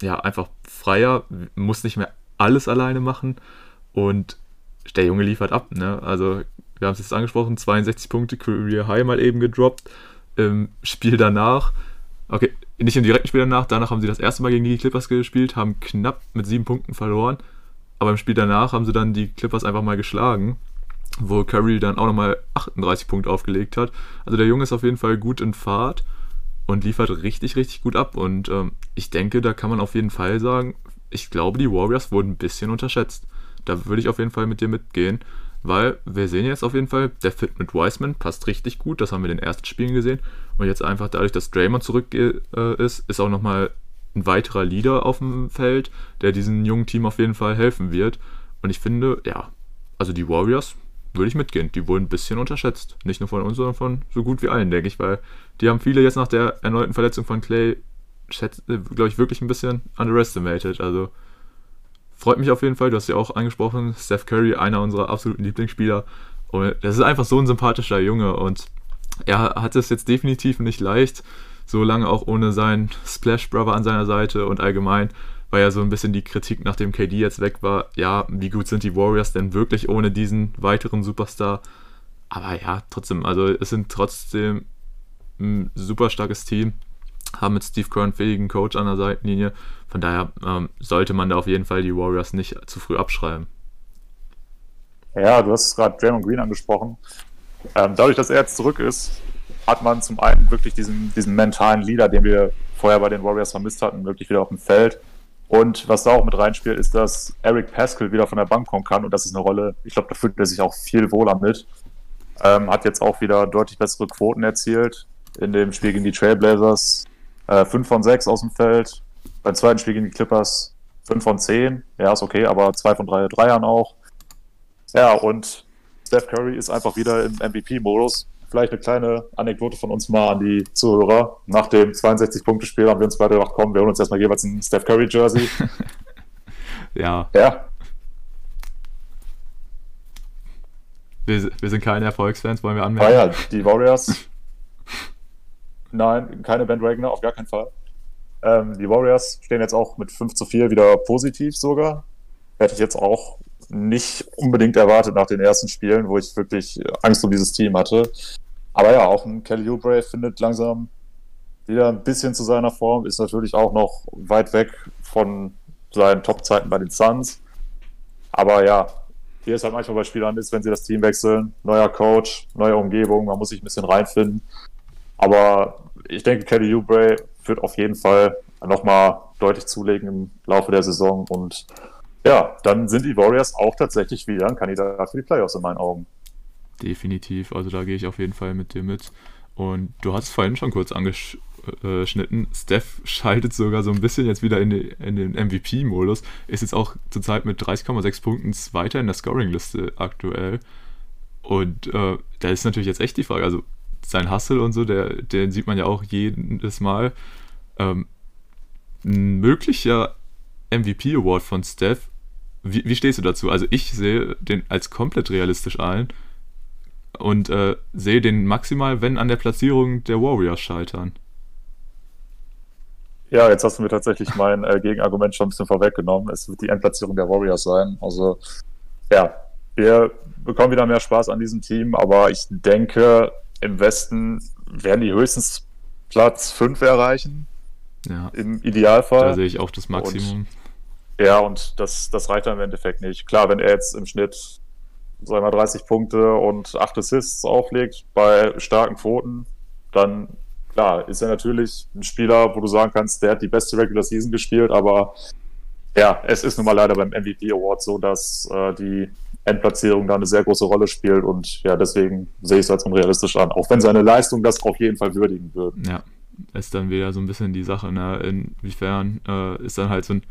ja einfach freier, muss nicht mehr alles alleine machen und der Junge liefert ab. Ne? Also wir haben es jetzt angesprochen, 62 Punkte, Career High mal eben gedroppt. Im Spiel danach, okay, nicht im direkten Spiel danach, danach haben sie das erste Mal gegen die Clippers gespielt, haben knapp mit sieben Punkten verloren. Aber im Spiel danach haben sie dann die Clippers einfach mal geschlagen, wo Curry dann auch nochmal 38 Punkte aufgelegt hat. Also der Junge ist auf jeden Fall gut in Fahrt und liefert richtig, richtig gut ab. Und ähm, ich denke, da kann man auf jeden Fall sagen, ich glaube, die Warriors wurden ein bisschen unterschätzt. Da würde ich auf jeden Fall mit dir mitgehen, weil wir sehen jetzt auf jeden Fall, der Fit mit Wiseman passt richtig gut. Das haben wir in den ersten Spielen gesehen. Und jetzt einfach dadurch, dass Draymond zurück äh, ist, ist auch nochmal ein weiterer Leader auf dem Feld, der diesem jungen Team auf jeden Fall helfen wird. Und ich finde, ja, also die Warriors würde ich mitgehen. Die wurden ein bisschen unterschätzt. Nicht nur von uns, sondern von so gut wie allen, denke ich, weil die haben viele jetzt nach der erneuten Verletzung von Clay, äh, glaube ich, wirklich ein bisschen underestimated. Also freut mich auf jeden Fall. Du hast ja auch angesprochen, Steph Curry, einer unserer absoluten Lieblingsspieler. Und das ist einfach so ein sympathischer Junge und er hat es jetzt definitiv nicht leicht, so lange auch ohne seinen Splash Brother an seiner Seite und allgemein war ja so ein bisschen die Kritik, nachdem KD jetzt weg war, ja, wie gut sind die Warriors denn wirklich ohne diesen weiteren Superstar? Aber ja, trotzdem, also es sind trotzdem ein super starkes Team, haben mit Steve Kerr einen fähigen Coach an der Seitenlinie. Von daher ähm, sollte man da auf jeden Fall die Warriors nicht zu früh abschreiben. Ja, du hast gerade Draymond Green angesprochen. Ähm, dadurch, dass er jetzt zurück ist, hat man zum einen wirklich diesen, diesen mentalen Leader, den wir vorher bei den Warriors vermisst hatten, wirklich wieder auf dem Feld. Und was da auch mit reinspielt, ist, dass Eric Pascal wieder von der Bank kommen kann. Und das ist eine Rolle, ich glaube, da fühlt er sich auch viel wohler mit. Ähm, hat jetzt auch wieder deutlich bessere Quoten erzielt. In dem Spiel gegen die Trailblazers äh, 5 von 6 aus dem Feld. Beim zweiten Spiel gegen die Clippers 5 von 10. Ja, ist okay, aber 2 von 3 Dreiern auch. Ja, und Steph Curry ist einfach wieder im MVP-Modus vielleicht eine kleine Anekdote von uns mal an die Zuhörer. Nach dem 62-Punkte-Spiel haben wir uns beide gedacht, komm, wir holen uns erstmal jeweils ein Steph Curry-Jersey. ja. Ja. Wir, wir, sind keine Erfolgsfans, wollen wir anmerken. Ah ja, die Warriors. Nein, keine Bandwagoner, auf gar keinen Fall. Ähm, die Warriors stehen jetzt auch mit 5 zu 4 wieder positiv sogar. Hätte ich jetzt auch nicht unbedingt erwartet nach den ersten Spielen, wo ich wirklich Angst um dieses Team hatte. Aber ja, auch ein Kelly Oubre findet langsam wieder ein bisschen zu seiner Form, ist natürlich auch noch weit weg von seinen Top-Zeiten bei den Suns. Aber ja, wie es halt manchmal bei Spielern ist, wenn sie das Team wechseln, neuer Coach, neue Umgebung, man muss sich ein bisschen reinfinden. Aber ich denke, Kelly Oubre wird auf jeden Fall nochmal deutlich zulegen im Laufe der Saison und ja, dann sind die Warriors auch tatsächlich wieder ein Kandidat für die Playoffs in meinen Augen. Definitiv, also da gehe ich auf jeden Fall mit dir mit. Und du hast es vorhin schon kurz angeschnitten. Steph schaltet sogar so ein bisschen jetzt wieder in, die, in den MVP-Modus. Ist jetzt auch zurzeit mit 30,6 Punkten weiter in der Scoring-Liste aktuell. Und äh, da ist natürlich jetzt echt die Frage, also sein Hustle und so, der, den sieht man ja auch jedes Mal. Ähm, ein möglicher MVP-Award von Steph, wie, wie stehst du dazu? Also ich sehe den als komplett realistisch ein und äh, sehe den maximal, wenn an der Platzierung der Warriors scheitern. Ja, jetzt hast du mir tatsächlich mein äh, Gegenargument schon ein bisschen vorweggenommen. Es wird die Endplatzierung der Warriors sein. Also, ja, wir bekommen wieder mehr Spaß an diesem Team, aber ich denke, im Westen werden die höchstens Platz 5 erreichen. Ja. Im Idealfall. Da sehe ich auch das Maximum. Und, ja, und das, das reicht dann im Endeffekt nicht. Klar, wenn er jetzt im Schnitt sagen wir 30 Punkte und 8 Assists auflegt bei starken Quoten, dann klar, ist er natürlich ein Spieler, wo du sagen kannst, der hat die beste Regular Season gespielt, aber ja, es ist nun mal leider beim MVP Award so, dass äh, die Endplatzierung da eine sehr große Rolle spielt und ja, deswegen sehe ich es als unrealistisch an, auch wenn seine Leistung das auf jeden Fall würdigen würde. Ja, ist dann wieder so ein bisschen die Sache, ne? inwiefern äh, ist dann halt so ein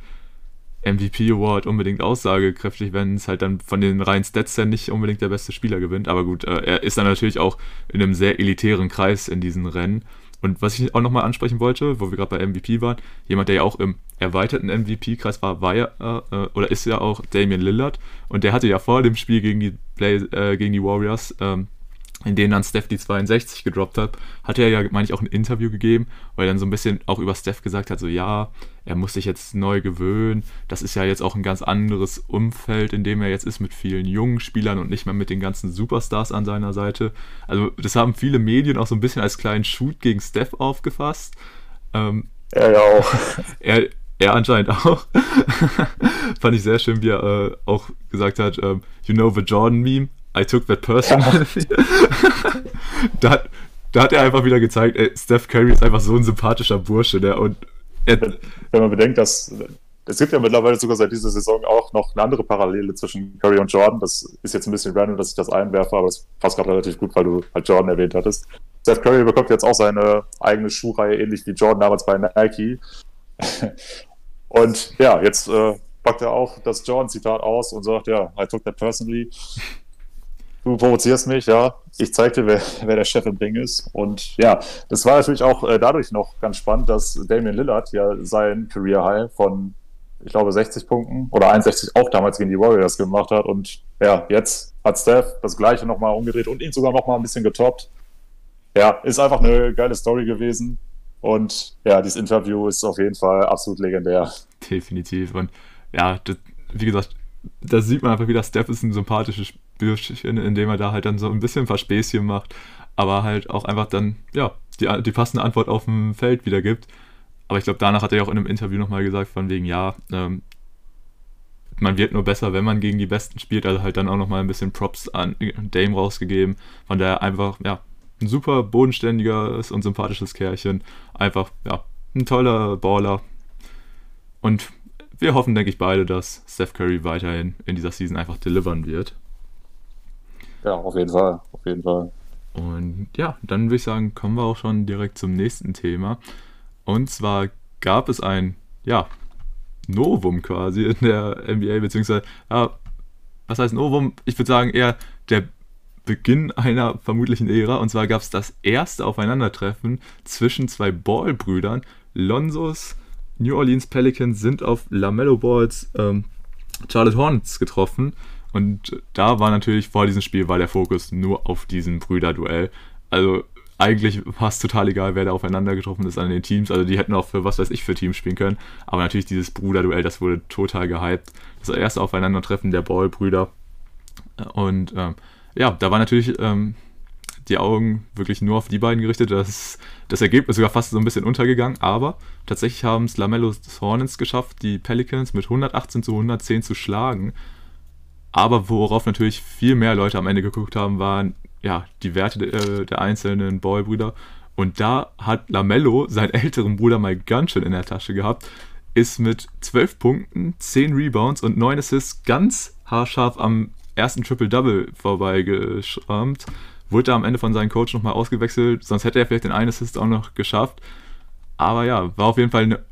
MVP Award unbedingt aussagekräftig, wenn es halt dann von den reinen Stats dann nicht unbedingt der beste Spieler gewinnt. Aber gut, äh, er ist dann natürlich auch in einem sehr elitären Kreis in diesen Rennen. Und was ich auch nochmal ansprechen wollte, wo wir gerade bei MVP waren, jemand, der ja auch im erweiterten MVP-Kreis war, war ja, äh, oder ist ja auch Damian Lillard. Und der hatte ja vor dem Spiel gegen die, Play, äh, gegen die Warriors ähm, in denen dann Steph die 62 gedroppt hat, hat er ja, meine ich, auch ein Interview gegeben, weil er dann so ein bisschen auch über Steph gesagt hat, so ja, er muss sich jetzt neu gewöhnen, das ist ja jetzt auch ein ganz anderes Umfeld, in dem er jetzt ist mit vielen jungen Spielern und nicht mehr mit den ganzen Superstars an seiner Seite. Also das haben viele Medien auch so ein bisschen als kleinen Shoot gegen Steph aufgefasst. Ähm, er ja auch. Er, er anscheinend auch. Fand ich sehr schön, wie er äh, auch gesagt hat, ähm, you know the Jordan Meme, I took that personally. Da, da hat er einfach wieder gezeigt, ey, Steph Curry ist einfach so ein sympathischer Bursche, der und er, wenn man bedenkt, dass es gibt ja mittlerweile sogar seit dieser Saison auch noch eine andere Parallele zwischen Curry und Jordan. Das ist jetzt ein bisschen random, dass ich das einwerfe, aber das passt gerade relativ gut, weil du halt Jordan erwähnt hattest. Steph Curry bekommt jetzt auch seine eigene Schuhreihe, ähnlich wie Jordan damals bei Nike. Und ja, jetzt äh, packt er auch das Jordan-Zitat aus und sagt, ja, I took that personally du provozierst mich, ja, ich zeig dir, wer, wer der Chef im Ding ist. Und ja, das war natürlich auch äh, dadurch noch ganz spannend, dass Damian Lillard ja sein Career High von, ich glaube, 60 Punkten oder 61 auch damals gegen die Warriors gemacht hat. Und ja, jetzt hat Steph das gleiche nochmal umgedreht und ihn sogar nochmal ein bisschen getoppt. Ja, ist einfach eine geile Story gewesen. Und ja, dieses Interview ist auf jeden Fall absolut legendär. Definitiv. Und ja, das, wie gesagt, da sieht man einfach wieder, Steph ist ein sympathisches Bürschchen, indem er da halt dann so ein bisschen Verspäßchen macht, aber halt auch einfach dann, ja, die, die passende Antwort auf dem Feld wiedergibt. Aber ich glaube, danach hat er ja auch in einem Interview nochmal gesagt, von wegen, ja, ähm, man wird nur besser, wenn man gegen die Besten spielt, also halt dann auch nochmal ein bisschen Props an Dame rausgegeben, von daher einfach, ja, ein super bodenständiges und sympathisches Kerlchen, einfach, ja, ein toller Baller und wir hoffen, denke ich, beide, dass Steph Curry weiterhin in dieser Season einfach delivern wird. Ja, auf jeden Fall, auf jeden Fall. Und ja, dann würde ich sagen, kommen wir auch schon direkt zum nächsten Thema. Und zwar gab es ein, ja, Novum quasi in der NBA, beziehungsweise, ja, was heißt Novum? Ich würde sagen eher der Beginn einer vermutlichen Ära. Und zwar gab es das erste Aufeinandertreffen zwischen zwei Ballbrüdern, Lonzos New Orleans Pelicans sind auf LaMelo Balls ähm, Charlotte Hornets getroffen. Und da war natürlich vor diesem Spiel war der Fokus nur auf diesem Brüderduell. Also eigentlich war es total egal, wer da aufeinander getroffen ist an den Teams. Also die hätten auch für was weiß ich für Teams spielen können. Aber natürlich dieses Bruderduell, das wurde total gehypt. Das erste Aufeinandertreffen der Ballbrüder. Und ähm, ja, da war natürlich ähm, die Augen wirklich nur auf die beiden gerichtet. Das, das Ergebnis sogar fast so ein bisschen untergegangen, aber tatsächlich haben es Lamello Hornets geschafft, die Pelicans mit 118 zu 110 zu schlagen. Aber worauf natürlich viel mehr Leute am Ende geguckt haben, waren ja die Werte der, äh, der einzelnen Ballbrüder. Und da hat Lamello seinen älteren Bruder mal ganz schön in der Tasche gehabt, ist mit 12 Punkten, 10 Rebounds und 9 Assists ganz haarscharf am ersten Triple-Double vorbeigeschrammt Wurde am Ende von seinem Coach nochmal ausgewechselt, sonst hätte er vielleicht den einen Assist auch noch geschafft. Aber ja, war auf jeden Fall eine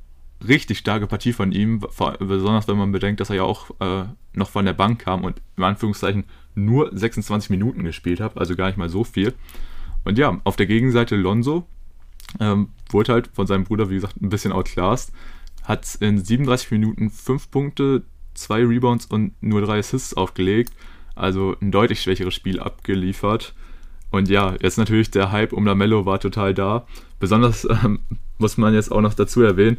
richtig starke Partie von ihm, besonders wenn man bedenkt, dass er ja auch äh, noch von der Bank kam und in Anführungszeichen nur 26 Minuten gespielt hat, also gar nicht mal so viel. Und ja, auf der Gegenseite Lonzo ähm, wurde halt von seinem Bruder, wie gesagt, ein bisschen outclassed, hat in 37 Minuten 5 Punkte, 2 Rebounds und nur 3 Assists aufgelegt, also ein deutlich schwächeres Spiel abgeliefert. Und ja, jetzt natürlich der Hype um Lamello war total da. Besonders ähm, muss man jetzt auch noch dazu erwähnen,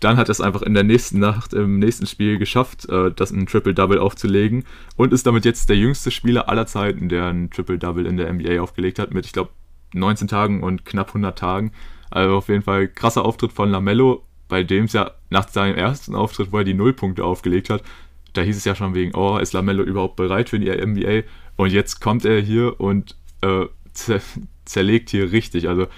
dann hat er es einfach in der nächsten Nacht im nächsten Spiel geschafft, äh, das ein Triple-Double aufzulegen und ist damit jetzt der jüngste Spieler aller Zeiten, der ein Triple-Double in der NBA aufgelegt hat, mit, ich glaube, 19 Tagen und knapp 100 Tagen. Also auf jeden Fall krasser Auftritt von Lamello, bei dem es ja nach seinem ersten Auftritt, wo er die Nullpunkte aufgelegt hat, da hieß es ja schon wegen, oh, ist Lamello überhaupt bereit für die NBA? Und jetzt kommt er hier und äh, zerlegt hier richtig. Also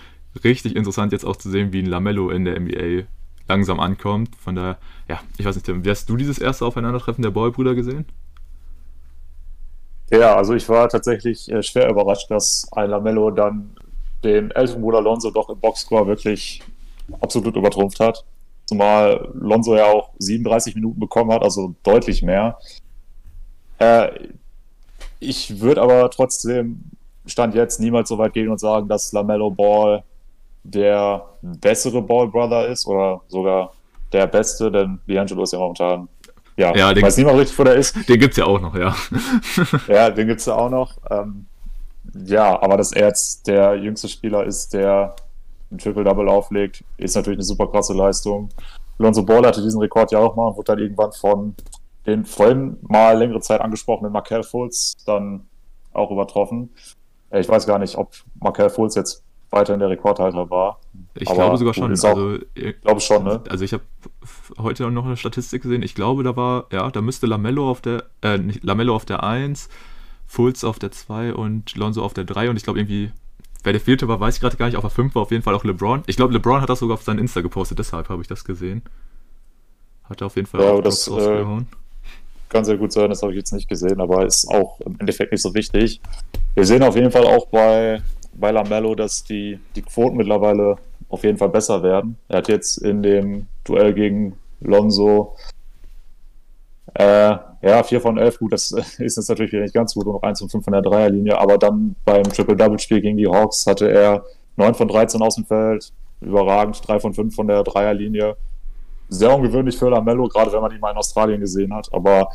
richtig interessant jetzt auch zu sehen, wie ein Lamello in der NBA langsam ankommt. Von daher, ja, ich weiß nicht, Tim, hast du dieses erste Aufeinandertreffen der Boy-Brüder gesehen? Ja, also ich war tatsächlich äh, schwer überrascht, dass ein Lamello dann den älteren Bruder Lonzo doch im Boxscore wirklich absolut übertrumpft hat. Zumal Lonzo ja auch 37 Minuten bekommen hat, also deutlich mehr. Äh, ich würde aber trotzdem, Stand jetzt, niemals so weit gehen und sagen, dass Lamello Ball der bessere Ball Brother ist oder sogar der beste, denn D'Angelo ist ja momentan, ja, ja den, weiß niemand richtig, wo der ist. Den gibt es ja auch noch, ja. ja, den gibt es ja auch noch. Ähm, ja, aber dass er jetzt der jüngste Spieler ist, der ein Triple-Double auflegt, ist natürlich eine super krasse Leistung. Lonzo Ball hatte diesen Rekord ja auch mal und wurde dann irgendwann von den vorhin mal längere Zeit angesprochenen Markel Fultz dann auch übertroffen. Ich weiß gar nicht, ob Markel Fultz jetzt weiterhin der Rekordhalter war. Ich Aber glaube sogar schon. Also, ich glaube schon, ne? Also ich habe heute noch eine Statistik gesehen. Ich glaube, da war, ja, da müsste Lamello auf der, äh, Lamello auf der 1, Fulz auf der 2 und Lonzo auf der 3 und ich glaube irgendwie, wer der vierte war, weiß ich gerade gar nicht, auf der 5 war auf jeden Fall auch LeBron. Ich glaube, LeBron hat das sogar auf seinen Insta gepostet, deshalb habe ich das gesehen. Hat er auf jeden Fall ja, das, äh, kann sehr gut sein, das habe ich jetzt nicht gesehen, aber ist auch im Endeffekt nicht so wichtig. Wir sehen auf jeden Fall auch bei bei Lamello, dass die, die Quoten mittlerweile auf jeden Fall besser werden. Er hat jetzt in dem Duell gegen Lonzo äh, ja, 4 von 11, gut, das ist jetzt natürlich nicht ganz gut, und noch 1 von 5 von der Dreierlinie, aber dann beim Triple-Double-Spiel gegen die Hawks hatte er 9 von 13 aus dem Feld, überragend, 3 von 5 von der Dreierlinie. Sehr ungewöhnlich für Lamello, gerade wenn man ihn mal in Australien gesehen hat, aber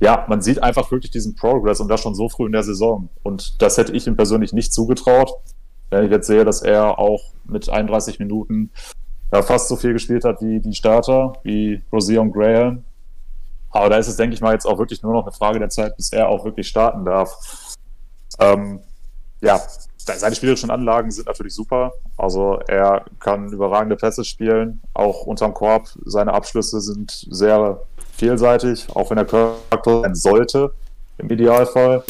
ja, man sieht einfach wirklich diesen Progress und das schon so früh in der Saison. Und das hätte ich ihm persönlich nicht zugetraut. Wenn ich jetzt sehe, dass er auch mit 31 Minuten ja, fast so viel gespielt hat wie die Starter, wie Rosier und Graham. Aber da ist es, denke ich mal, jetzt auch wirklich nur noch eine Frage der Zeit, bis er auch wirklich starten darf. Ähm, ja, seine spielerischen Anlagen sind natürlich super. Also er kann überragende Pässe spielen, auch unterm Korb. Seine Abschlüsse sind sehr vielseitig, auch wenn er Charakter sein sollte, im Idealfall.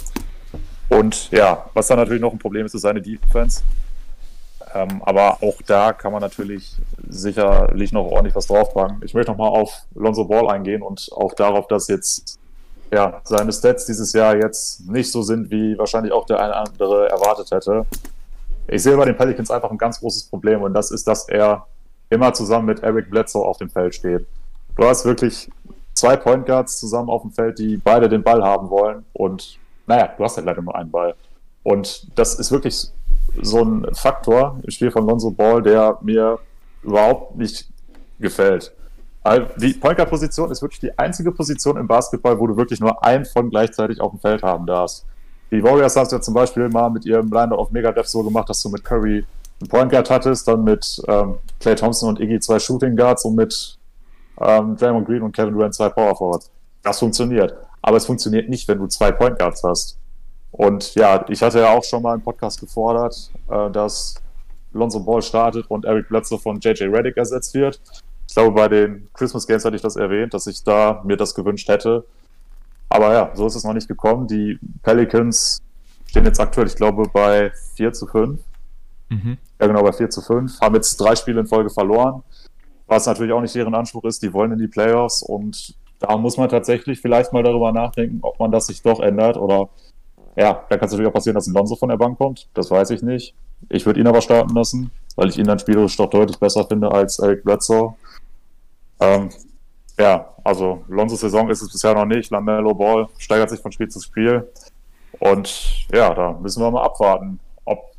Und ja, was dann natürlich noch ein Problem ist, ist seine Defense. Ähm, aber auch da kann man natürlich sicherlich noch ordentlich was draufpacken. Ich möchte nochmal auf Lonzo Ball eingehen und auch darauf, dass jetzt ja, seine Stats dieses Jahr jetzt nicht so sind, wie wahrscheinlich auch der eine oder andere erwartet hätte. Ich sehe bei den Pelicans einfach ein ganz großes Problem und das ist, dass er immer zusammen mit Eric Bledsoe auf dem Feld steht. Du hast wirklich zwei Point Guards zusammen auf dem Feld, die beide den Ball haben wollen. Und naja, du hast halt leider nur einen Ball. Und das ist wirklich so ein Faktor im Spiel von Lonzo Ball, der mir überhaupt nicht gefällt. Die Point Guard Position ist wirklich die einzige Position im Basketball, wo du wirklich nur einen von gleichzeitig auf dem Feld haben darfst. Die Warriors haben es ja zum Beispiel mal mit ihrem Blinder auf Megadef so gemacht, dass du mit Curry einen Point Guard hattest, dann mit ähm, Clay Thompson und Iggy zwei Shooting Guards und mit ähm, Draymond Green und Kevin Durant zwei Power Forwards. Das funktioniert. Aber es funktioniert nicht, wenn du zwei Point Guards hast. Und ja, ich hatte ja auch schon mal im Podcast gefordert, äh, dass Lonzo Ball startet und Eric Bledsoe von JJ Reddick ersetzt wird. Ich glaube, bei den Christmas Games hatte ich das erwähnt, dass ich da mir das gewünscht hätte. Aber ja, so ist es noch nicht gekommen. Die Pelicans stehen jetzt aktuell, ich glaube, bei 4 zu 5. Mhm. Ja, genau, bei 4 zu 5. Haben jetzt drei Spiele in Folge verloren was natürlich auch nicht deren Anspruch ist. Die wollen in die Playoffs und da muss man tatsächlich vielleicht mal darüber nachdenken, ob man das sich doch ändert oder ja, da kann es natürlich auch passieren, dass ein Lonzo von der Bank kommt. Das weiß ich nicht. Ich würde ihn aber starten lassen, weil ich ihn dann spielerisch doch deutlich besser finde als Eric Bledsoe. Ähm, ja, also Lonzos Saison ist es bisher noch nicht. Lamello Ball steigert sich von Spiel zu Spiel. Und ja, da müssen wir mal abwarten, ob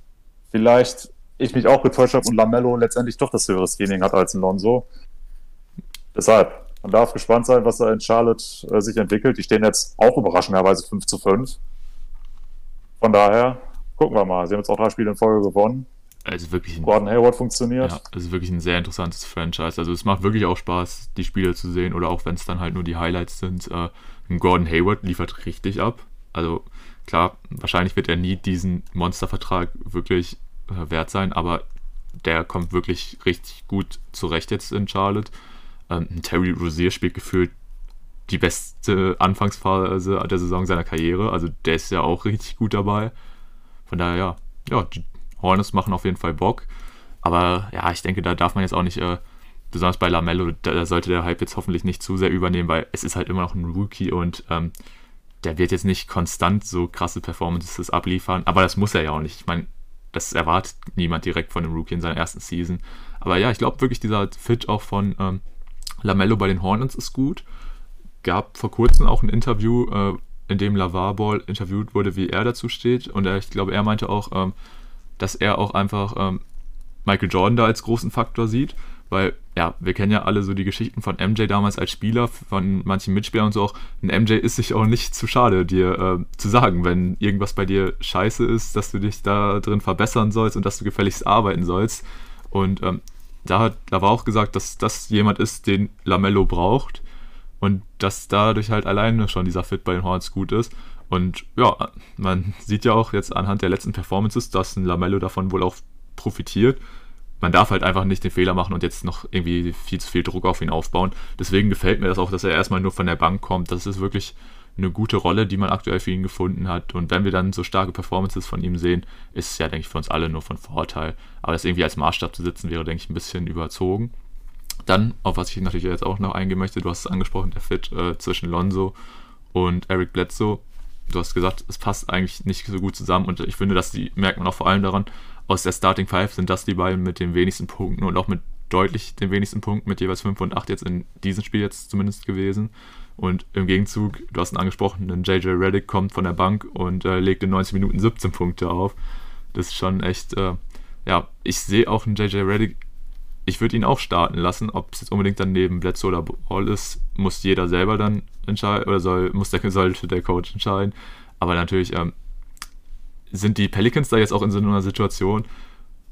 vielleicht ich mich auch getäuscht habe und Lamello letztendlich doch das höhere Screening hat als ein Lonzo. Deshalb, man darf gespannt sein, was da in Charlotte äh, sich entwickelt. Die stehen jetzt auch überraschenderweise 5 zu 5. Von daher, gucken wir mal. Sie haben jetzt auch drei Spiele in Folge gewonnen. Also wirklich ein, Gordon Hayward funktioniert. Ja, also wirklich ein sehr interessantes Franchise. Also es macht wirklich auch Spaß, die Spiele zu sehen oder auch wenn es dann halt nur die Highlights sind. Äh, Gordon Hayward liefert richtig ab. Also klar, wahrscheinlich wird er nie diesen Monstervertrag wirklich wert sein, aber der kommt wirklich richtig gut zurecht jetzt in Charlotte. Ähm, Terry Rozier spielt gefühlt die beste Anfangsphase der Saison seiner Karriere. Also der ist ja auch richtig gut dabei. Von daher, ja, ja, die Hornets machen auf jeden Fall Bock. Aber ja, ich denke, da darf man jetzt auch nicht, äh, besonders bei Lamello, da, da, sollte der Hype jetzt hoffentlich nicht zu sehr übernehmen, weil es ist halt immer noch ein Rookie und ähm, der wird jetzt nicht konstant so krasse Performances abliefern. Aber das muss er ja auch nicht. Ich meine, das erwartet niemand direkt von einem Rookie in seiner ersten Season. Aber ja, ich glaube wirklich, dieser Fit auch von ähm, Lamello bei den Hornets ist gut. Gab vor kurzem auch ein Interview, äh, in dem Lavar Ball interviewt wurde, wie er dazu steht. Und er, ich glaube, er meinte auch, ähm, dass er auch einfach ähm, Michael Jordan da als großen Faktor sieht. Weil, ja, wir kennen ja alle so die Geschichten von MJ damals als Spieler, von manchen Mitspielern und so auch. Ein MJ ist sich auch nicht zu schade, dir äh, zu sagen, wenn irgendwas bei dir scheiße ist, dass du dich da drin verbessern sollst und dass du gefälligst arbeiten sollst. Und ähm, da, hat, da war auch gesagt, dass das jemand ist, den Lamello braucht und dass dadurch halt alleine schon dieser Fit bei den Hornets gut ist. Und ja, man sieht ja auch jetzt anhand der letzten Performances, dass ein Lamello davon wohl auch profitiert man darf halt einfach nicht den Fehler machen und jetzt noch irgendwie viel zu viel Druck auf ihn aufbauen. Deswegen gefällt mir das auch, dass er erstmal nur von der Bank kommt. Das ist wirklich eine gute Rolle, die man aktuell für ihn gefunden hat. Und wenn wir dann so starke Performances von ihm sehen, ist es ja, denke ich, für uns alle nur von Vorteil. Aber das irgendwie als Maßstab zu setzen, wäre, denke ich, ein bisschen überzogen. Dann, auf was ich natürlich jetzt auch noch eingehen möchte, du hast es angesprochen, der Fit äh, zwischen Lonzo und Eric Bledsoe. Du hast gesagt, es passt eigentlich nicht so gut zusammen und ich finde, die merkt man auch vor allem daran, aus der Starting Five sind das die beiden mit den wenigsten Punkten und auch mit deutlich den wenigsten Punkten, mit jeweils 5 und 8 jetzt in diesem Spiel jetzt zumindest gewesen. Und im Gegenzug, du hast ihn angesprochen, ein JJ Reddick kommt von der Bank und äh, legt in 90 Minuten 17 Punkte auf. Das ist schon echt, äh, ja, ich sehe auch einen JJ Reddick, ich würde ihn auch starten lassen. Ob es jetzt unbedingt dann neben Bledsoe oder Ball ist, muss jeder selber dann entscheiden, oder soll, muss der, sollte der Coach entscheiden. Aber natürlich, ähm, sind die Pelicans da jetzt auch in so einer Situation,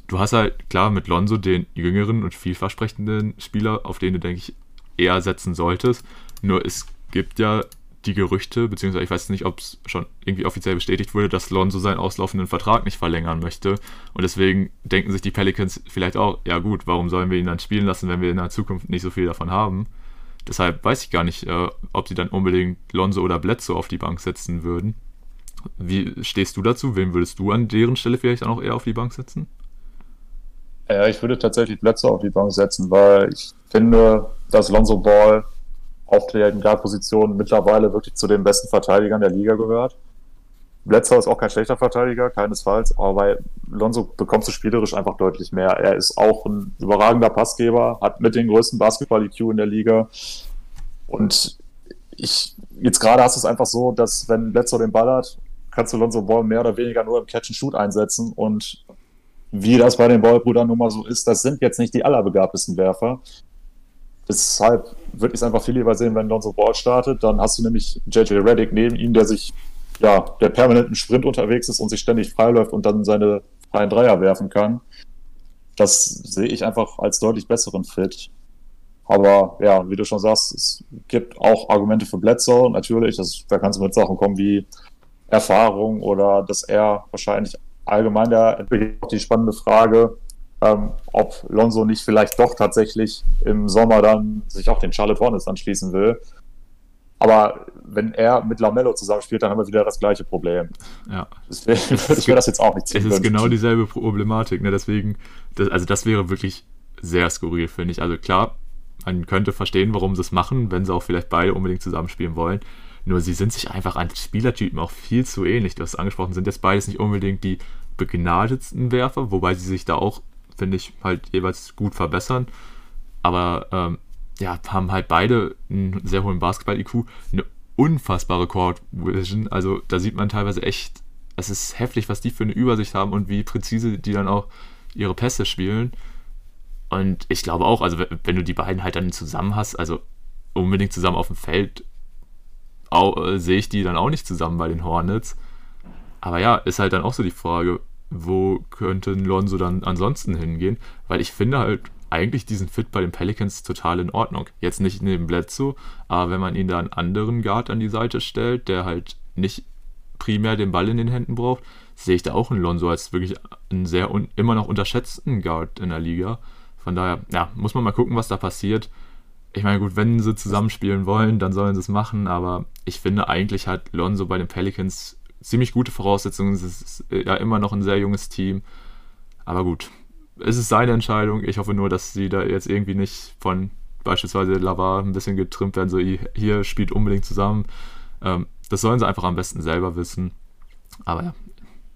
du hast halt klar mit Lonzo den jüngeren und vielversprechenden Spieler, auf den du, denke ich, eher setzen solltest. Nur es gibt ja die Gerüchte, beziehungsweise ich weiß nicht, ob es schon irgendwie offiziell bestätigt wurde, dass Lonzo seinen auslaufenden Vertrag nicht verlängern möchte. Und deswegen denken sich die Pelicans vielleicht auch, ja gut, warum sollen wir ihn dann spielen lassen, wenn wir in der Zukunft nicht so viel davon haben? Deshalb weiß ich gar nicht, äh, ob sie dann unbedingt Lonzo oder Bledsoe auf die Bank setzen würden. Wie stehst du dazu? Wen würdest du an deren Stelle vielleicht auch eher auf die Bank setzen? Ja, ich würde tatsächlich Plätze auf die Bank setzen, weil ich finde, dass Lonzo Ball auf der Guard-Position mittlerweile wirklich zu den besten Verteidigern der Liga gehört. Bledsoe ist auch kein schlechter Verteidiger, keinesfalls, aber bei Lonzo bekommst du spielerisch einfach deutlich mehr. Er ist auch ein überragender Passgeber, hat mit den größten Basketball-IQ in der Liga. Und ich, jetzt gerade hast du es einfach so, dass wenn Bledsoe den Ball hat kannst du Lonzo Ball mehr oder weniger nur im Catch and Shoot einsetzen und wie das bei den Ballbrüdern nun mal so ist, das sind jetzt nicht die allerbegabtesten Werfer. Deshalb würde ich es einfach viel lieber sehen, wenn Lonzo Ball startet. Dann hast du nämlich JJ Reddick neben ihm, der sich, ja, der permanent im Sprint unterwegs ist und sich ständig freiläuft und dann seine freien Dreier werfen kann. Das sehe ich einfach als deutlich besseren Fit. Aber ja, wie du schon sagst, es gibt auch Argumente für Bledsoe. Natürlich, das, da kannst du mit Sachen kommen wie Erfahrung oder dass er wahrscheinlich allgemein der auch die spannende Frage, ähm, ob Lonzo nicht vielleicht doch tatsächlich im Sommer dann sich auch den Charlotte Hornets anschließen will. Aber wenn er mit Lamello zusammenspielt, dann haben wir wieder das gleiche Problem. Ja. Deswegen würde ich mir das jetzt auch nicht ziehen. Es ist genau dieselbe Problematik. Ne? Deswegen, das, also das wäre wirklich sehr skurril, finde ich. Also klar, man könnte verstehen, warum sie es machen, wenn sie auch vielleicht beide unbedingt zusammenspielen wollen. Nur sie sind sich einfach als Spielertypen auch viel zu ähnlich. Du hast angesprochen, sind jetzt beides nicht unbedingt die begnadetsten Werfer, wobei sie sich da auch, finde ich, halt jeweils gut verbessern. Aber ähm, ja, haben halt beide einen sehr hohen Basketball-IQ, eine unfassbare Court Vision. Also da sieht man teilweise echt, es ist heftig, was die für eine Übersicht haben und wie präzise die dann auch ihre Pässe spielen. Und ich glaube auch, also wenn du die beiden halt dann zusammen hast, also unbedingt zusammen auf dem Feld, äh, sehe ich die dann auch nicht zusammen bei den Hornets. Aber ja, ist halt dann auch so die Frage, wo könnte Lonzo dann ansonsten hingehen? Weil ich finde halt eigentlich diesen Fit bei den Pelicans total in Ordnung. Jetzt nicht neben Bledsoe, aber wenn man ihn da einen anderen Guard an die Seite stellt, der halt nicht primär den Ball in den Händen braucht, sehe ich da auch einen Lonzo als wirklich einen sehr immer noch unterschätzten Guard in der Liga. Von daher, ja, muss man mal gucken, was da passiert. Ich meine, gut, wenn sie zusammenspielen wollen, dann sollen sie es machen, aber ich finde eigentlich hat Lonzo bei den Pelicans ziemlich gute Voraussetzungen. Es ist ja immer noch ein sehr junges Team. Aber gut, es ist seine Entscheidung. Ich hoffe nur, dass sie da jetzt irgendwie nicht von beispielsweise Lavar ein bisschen getrimmt werden, so hier spielt unbedingt zusammen. Ähm, das sollen sie einfach am besten selber wissen. Aber ja,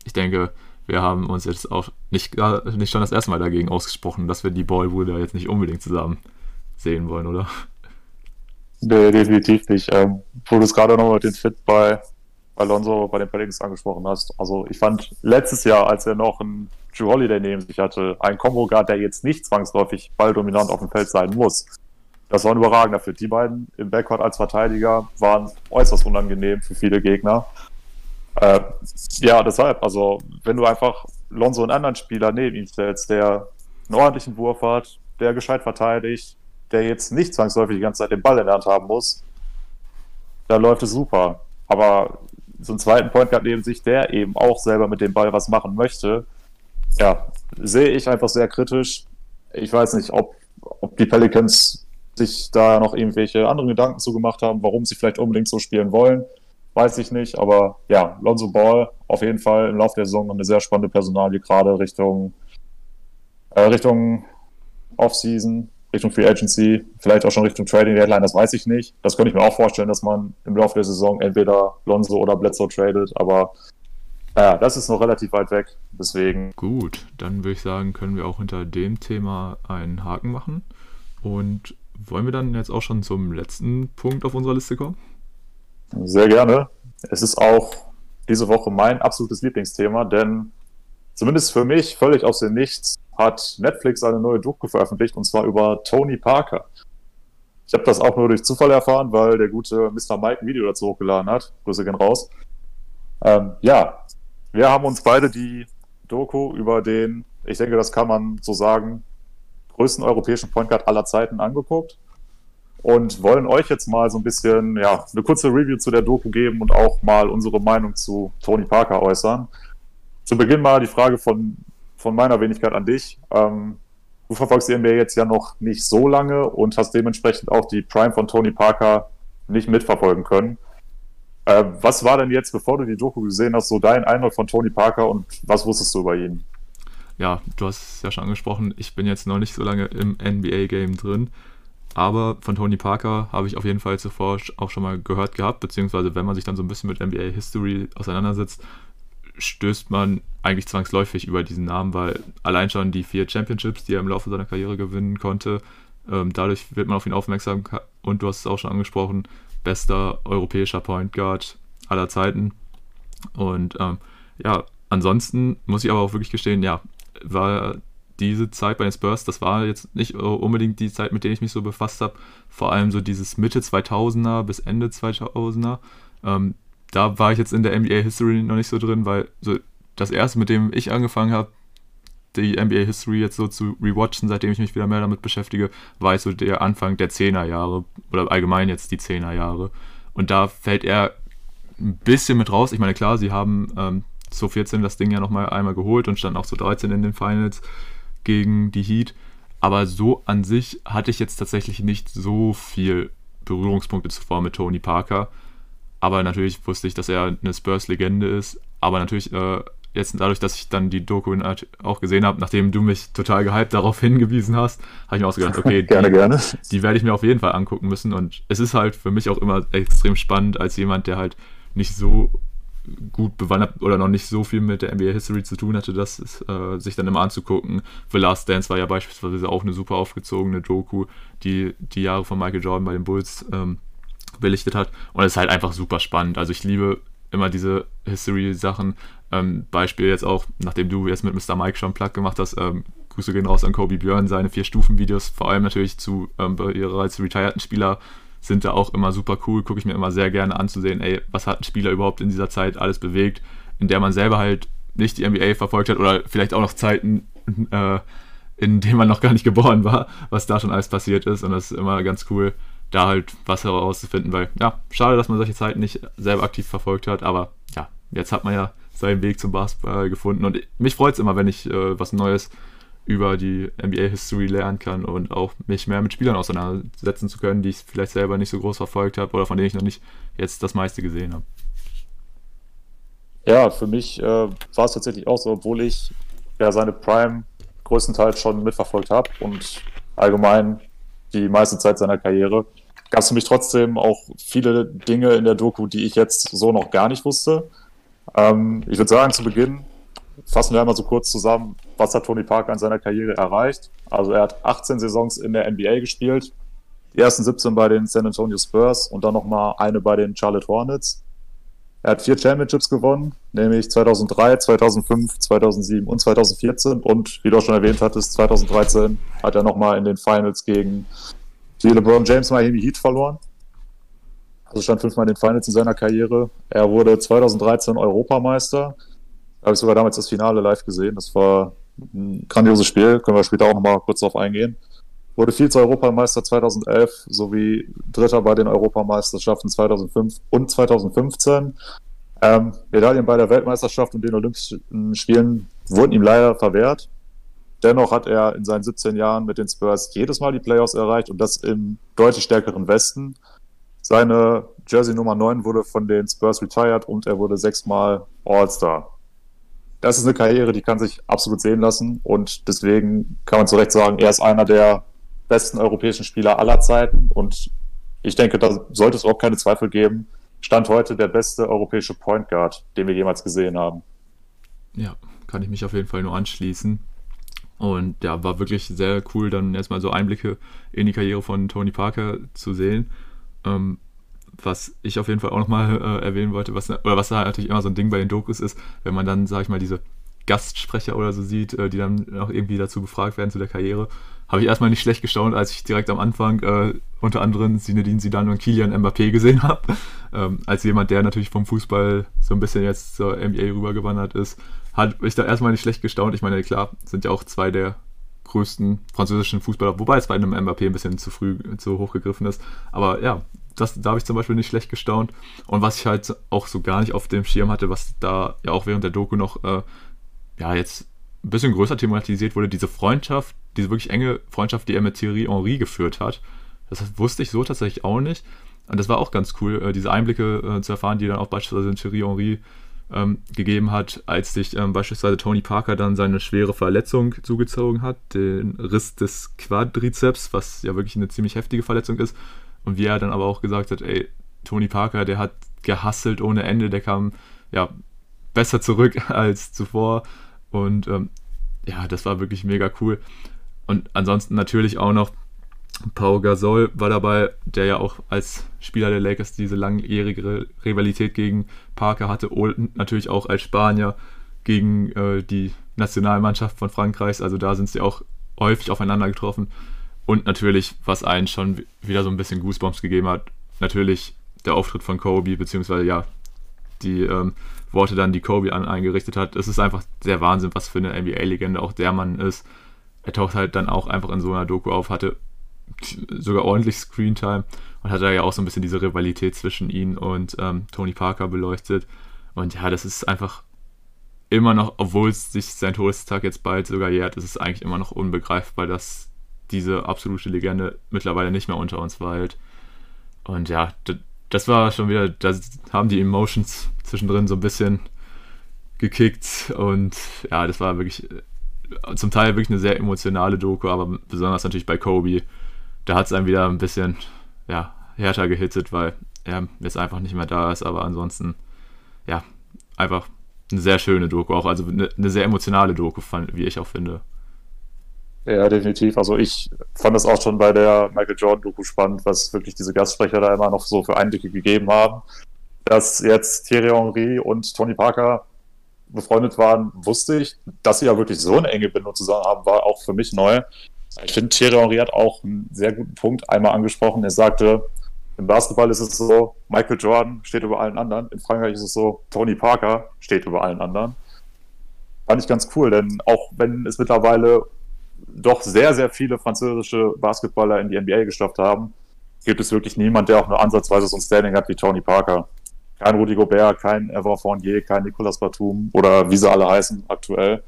ich denke, wir haben uns jetzt auch nicht, nicht schon das erste Mal dagegen ausgesprochen, dass wir die Ballbrüder jetzt nicht unbedingt zusammen sehen wollen, oder? Nee, definitiv nicht. Ähm, wo du es gerade noch mit den Fit bei Alonso bei den Pelicans angesprochen hast. Also ich fand letztes Jahr, als er noch einen Drew Holiday neben sich hatte, ein Combo Guard, der jetzt nicht zwangsläufig balldominant auf dem Feld sein muss. Das war ein überragender Fit. Die beiden im Backcourt als Verteidiger waren äußerst unangenehm für viele Gegner. Äh, ja, deshalb, also wenn du einfach Lonzo einen anderen Spieler neben ihm stellst, der einen ordentlichen Wurf hat, der gescheit verteidigt, der jetzt nicht zwangsläufig die ganze Zeit den Ball in der Hand haben muss, dann läuft es super. Aber so einen zweiten Point Guard neben sich, der eben auch selber mit dem Ball was machen möchte, ja, sehe ich einfach sehr kritisch. Ich weiß nicht, ob, ob die Pelicans sich da noch irgendwelche anderen Gedanken zugemacht haben, warum sie vielleicht unbedingt so spielen wollen. Weiß ich nicht, aber ja, Lonzo Ball auf jeden Fall im Laufe der Saison eine sehr spannende Personalie, gerade Richtung, äh, Richtung Offseason. Richtung Free Agency, vielleicht auch schon Richtung Trading Deadline, das weiß ich nicht. Das könnte ich mir auch vorstellen, dass man im Laufe der Saison entweder Lonzo oder Bledsoe tradet, aber ja, das ist noch relativ weit weg, deswegen. Gut, dann würde ich sagen, können wir auch hinter dem Thema einen Haken machen. Und wollen wir dann jetzt auch schon zum letzten Punkt auf unserer Liste kommen? Sehr gerne. Es ist auch diese Woche mein absolutes Lieblingsthema, denn zumindest für mich völlig aus dem Nichts hat Netflix eine neue Doku veröffentlicht und zwar über Tony Parker. Ich habe das auch nur durch Zufall erfahren, weil der gute Mr. Mike ein Video dazu hochgeladen hat. Grüße gehen raus. Ähm, ja, wir haben uns beide die Doku über den, ich denke, das kann man so sagen, größten europäischen Point Guard aller Zeiten angeguckt und wollen euch jetzt mal so ein bisschen, ja, eine kurze Review zu der Doku geben und auch mal unsere Meinung zu Tony Parker äußern. Zu Beginn mal die Frage von von meiner Wenigkeit an dich. Ähm, du verfolgst die NBA jetzt ja noch nicht so lange und hast dementsprechend auch die Prime von Tony Parker nicht mitverfolgen können. Äh, was war denn jetzt, bevor du die Doku gesehen hast, so dein Eindruck von Tony Parker und was wusstest du über ihn? Ja, du hast es ja schon angesprochen, ich bin jetzt noch nicht so lange im NBA-Game drin, aber von Tony Parker habe ich auf jeden Fall zuvor auch schon mal gehört gehabt, beziehungsweise wenn man sich dann so ein bisschen mit NBA-History auseinandersetzt, stößt man eigentlich zwangsläufig über diesen Namen, weil allein schon die vier Championships, die er im Laufe seiner Karriere gewinnen konnte, ähm, dadurch wird man auf ihn aufmerksam und du hast es auch schon angesprochen, bester europäischer Point Guard aller Zeiten. Und ähm, ja, ansonsten muss ich aber auch wirklich gestehen, ja, war diese Zeit bei den Spurs, das war jetzt nicht unbedingt die Zeit, mit der ich mich so befasst habe. Vor allem so dieses Mitte 2000er bis Ende 2000er. Ähm, da war ich jetzt in der NBA History noch nicht so drin, weil so das erste, mit dem ich angefangen habe, die NBA History jetzt so zu rewatchen, seitdem ich mich wieder mehr damit beschäftige, war so der Anfang der 10er Jahre oder allgemein jetzt die 10er Jahre. Und da fällt er ein bisschen mit raus. Ich meine, klar, sie haben ähm, 2014 das Ding ja nochmal einmal geholt und standen auch zu 13 in den Finals gegen die Heat. Aber so an sich hatte ich jetzt tatsächlich nicht so viel Berührungspunkte zuvor mit Tony Parker. Aber natürlich wusste ich, dass er eine Spurs-Legende ist. Aber natürlich, äh, jetzt dadurch, dass ich dann die Doku auch gesehen habe, nachdem du mich total gehypt darauf hingewiesen hast, habe ich mir auch so gedacht, okay, gerne, die, gerne. die werde ich mir auf jeden Fall angucken müssen. Und es ist halt für mich auch immer extrem spannend, als jemand, der halt nicht so gut bewandert oder noch nicht so viel mit der NBA History zu tun hatte, das ist, äh, sich dann immer anzugucken. The Last Dance war ja beispielsweise auch eine super aufgezogene Doku, die die Jahre von Michael Jordan bei den Bulls ähm, belichtet hat. Und es ist halt einfach super spannend. Also ich liebe immer diese History-Sachen. Ähm, Beispiel jetzt auch, nachdem du jetzt mit Mr. Mike schon Plug gemacht hast, ähm, Grüße gehen raus an Kobe Björn, seine Vier-Stufen-Videos, vor allem natürlich zu ähm, bereits retireden Spieler sind da auch immer super cool, gucke ich mir immer sehr gerne anzusehen, ey, was hat ein Spieler überhaupt in dieser Zeit alles bewegt, in der man selber halt nicht die NBA verfolgt hat oder vielleicht auch noch Zeiten, äh, in denen man noch gar nicht geboren war, was da schon alles passiert ist und das ist immer ganz cool, da halt was herauszufinden, weil ja, schade, dass man solche Zeiten nicht selber aktiv verfolgt hat, aber ja, jetzt hat man ja seinen Weg zum Basketball gefunden und mich freut es immer, wenn ich äh, was Neues über die NBA-History lernen kann und auch mich mehr mit Spielern auseinandersetzen zu können, die ich vielleicht selber nicht so groß verfolgt habe oder von denen ich noch nicht jetzt das meiste gesehen habe. Ja, für mich äh, war es tatsächlich auch so, obwohl ich ja seine Prime größtenteils schon mitverfolgt habe und allgemein die meiste Zeit seiner Karriere, gab es für mich trotzdem auch viele Dinge in der Doku, die ich jetzt so noch gar nicht wusste. Ähm, ich würde sagen, zu Beginn fassen wir einmal so kurz zusammen, was hat Tony Parker in seiner Karriere erreicht. Also er hat 18 Saisons in der NBA gespielt, die ersten 17 bei den San Antonio Spurs und dann nochmal eine bei den Charlotte Hornets. Er hat vier Championships gewonnen, nämlich 2003, 2005, 2007 und 2014. Und wie du auch schon erwähnt hattest, 2013 hat er nochmal in den Finals gegen die LeBron James Miami Heat verloren. Also stand fünfmal in den Finals in seiner Karriere. Er wurde 2013 Europameister. Da habe ich sogar damals das Finale live gesehen. Das war ein grandioses Spiel. Können wir später auch nochmal kurz darauf eingehen. Wurde Vize-Europameister 2011 sowie Dritter bei den Europameisterschaften 2005 und 2015. Ähm, Medaillen bei der Weltmeisterschaft und den Olympischen Spielen wurden ihm leider verwehrt. Dennoch hat er in seinen 17 Jahren mit den Spurs jedes Mal die Playoffs erreicht und das im deutlich stärkeren Westen. Seine Jersey Nummer 9 wurde von den Spurs retired und er wurde sechsmal All-Star das ist eine Karriere, die kann sich absolut sehen lassen und deswegen kann man zu Recht sagen, er ist einer der besten europäischen Spieler aller Zeiten und ich denke, da sollte es auch keine Zweifel geben. Stand heute der beste europäische Point Guard, den wir jemals gesehen haben. Ja, kann ich mich auf jeden Fall nur anschließen. Und ja, war wirklich sehr cool, dann erstmal so Einblicke in die Karriere von Tony Parker zu sehen. Ähm, was ich auf jeden Fall auch nochmal äh, erwähnen wollte, was, oder was da natürlich immer so ein Ding bei den Dokus ist, wenn man dann, sag ich mal, diese Gastsprecher oder so sieht, äh, die dann auch irgendwie dazu befragt werden zu der Karriere, habe ich erstmal nicht schlecht gestaunt, als ich direkt am Anfang äh, unter anderem Zinedine Zidane und Kilian Mbappé gesehen habe. Ähm, als jemand, der natürlich vom Fußball so ein bisschen jetzt zur NBA rübergewandert ist, hat ich da erstmal nicht schlecht gestaunt. Ich meine, klar, sind ja auch zwei der größten französischen Fußballer, wobei es bei einem Mbappé ein bisschen zu früh, zu hoch gegriffen ist. Aber ja, das, da habe ich zum Beispiel nicht schlecht gestaunt. Und was ich halt auch so gar nicht auf dem Schirm hatte, was da ja auch während der Doku noch, äh, ja, jetzt ein bisschen größer thematisiert wurde, diese Freundschaft, diese wirklich enge Freundschaft, die er mit Thierry Henry geführt hat. Das wusste ich so tatsächlich auch nicht. Und das war auch ganz cool, äh, diese Einblicke äh, zu erfahren, die dann auch beispielsweise Thierry Henry ähm, gegeben hat, als sich ähm, beispielsweise Tony Parker dann seine schwere Verletzung zugezogen hat, den Riss des Quadrizeps, was ja wirklich eine ziemlich heftige Verletzung ist. Und wie er dann aber auch gesagt hat, ey, Tony Parker, der hat gehasselt ohne Ende, der kam ja besser zurück als zuvor. Und ähm, ja, das war wirklich mega cool. Und ansonsten natürlich auch noch Pau Gasol war dabei, der ja auch als Spieler der Lakers diese langjährige Rivalität gegen Parker hatte und natürlich auch als Spanier gegen äh, die Nationalmannschaft von Frankreichs. Also da sind sie auch häufig aufeinander getroffen. Und natürlich, was einen schon wieder so ein bisschen Goosebumps gegeben hat, natürlich der Auftritt von Kobe, beziehungsweise ja, die ähm, Worte dann, die Kobe an, eingerichtet hat. Es ist einfach der Wahnsinn, was für eine NBA-Legende auch der Mann ist. Er taucht halt dann auch einfach in so einer Doku auf, hatte sogar ordentlich Screentime und hat da ja auch so ein bisschen diese Rivalität zwischen ihn und ähm, Tony Parker beleuchtet. Und ja, das ist einfach immer noch, obwohl sich sein Todestag jetzt bald sogar jährt, ist es eigentlich immer noch unbegreifbar, dass diese absolute Legende mittlerweile nicht mehr unter uns weilt. Und ja, das war schon wieder, da haben die Emotions zwischendrin so ein bisschen gekickt und ja, das war wirklich äh, zum Teil wirklich eine sehr emotionale Doku, aber besonders natürlich bei Kobe, da hat es einem wieder ein bisschen ja, härter gehittet, weil er jetzt einfach nicht mehr da ist, aber ansonsten ja, einfach eine sehr schöne Doku, auch also eine, eine sehr emotionale Doku, wie ich auch finde. Ja, definitiv. Also ich fand das auch schon bei der Michael Jordan-Doku spannend, was wirklich diese Gastsprecher da immer noch so für Einblicke gegeben haben. Dass jetzt Thierry Henry und Tony Parker befreundet waren, wusste ich. Dass sie ja wirklich so eine enge Bindung zusammen haben, war auch für mich neu. Ich finde, Thierry Henry hat auch einen sehr guten Punkt einmal angesprochen. Er sagte, im Basketball ist es so, Michael Jordan steht über allen anderen. In Frankreich ist es so, Tony Parker steht über allen anderen. Fand ich ganz cool, denn auch wenn es mittlerweile doch sehr, sehr viele französische Basketballer in die NBA geschafft haben, gibt es wirklich niemand, der auch nur ansatzweise so ein Standing hat wie Tony Parker. Kein Rudi Gobert, kein Evan Fournier, kein Nicolas Batum oder wie sie alle heißen aktuell.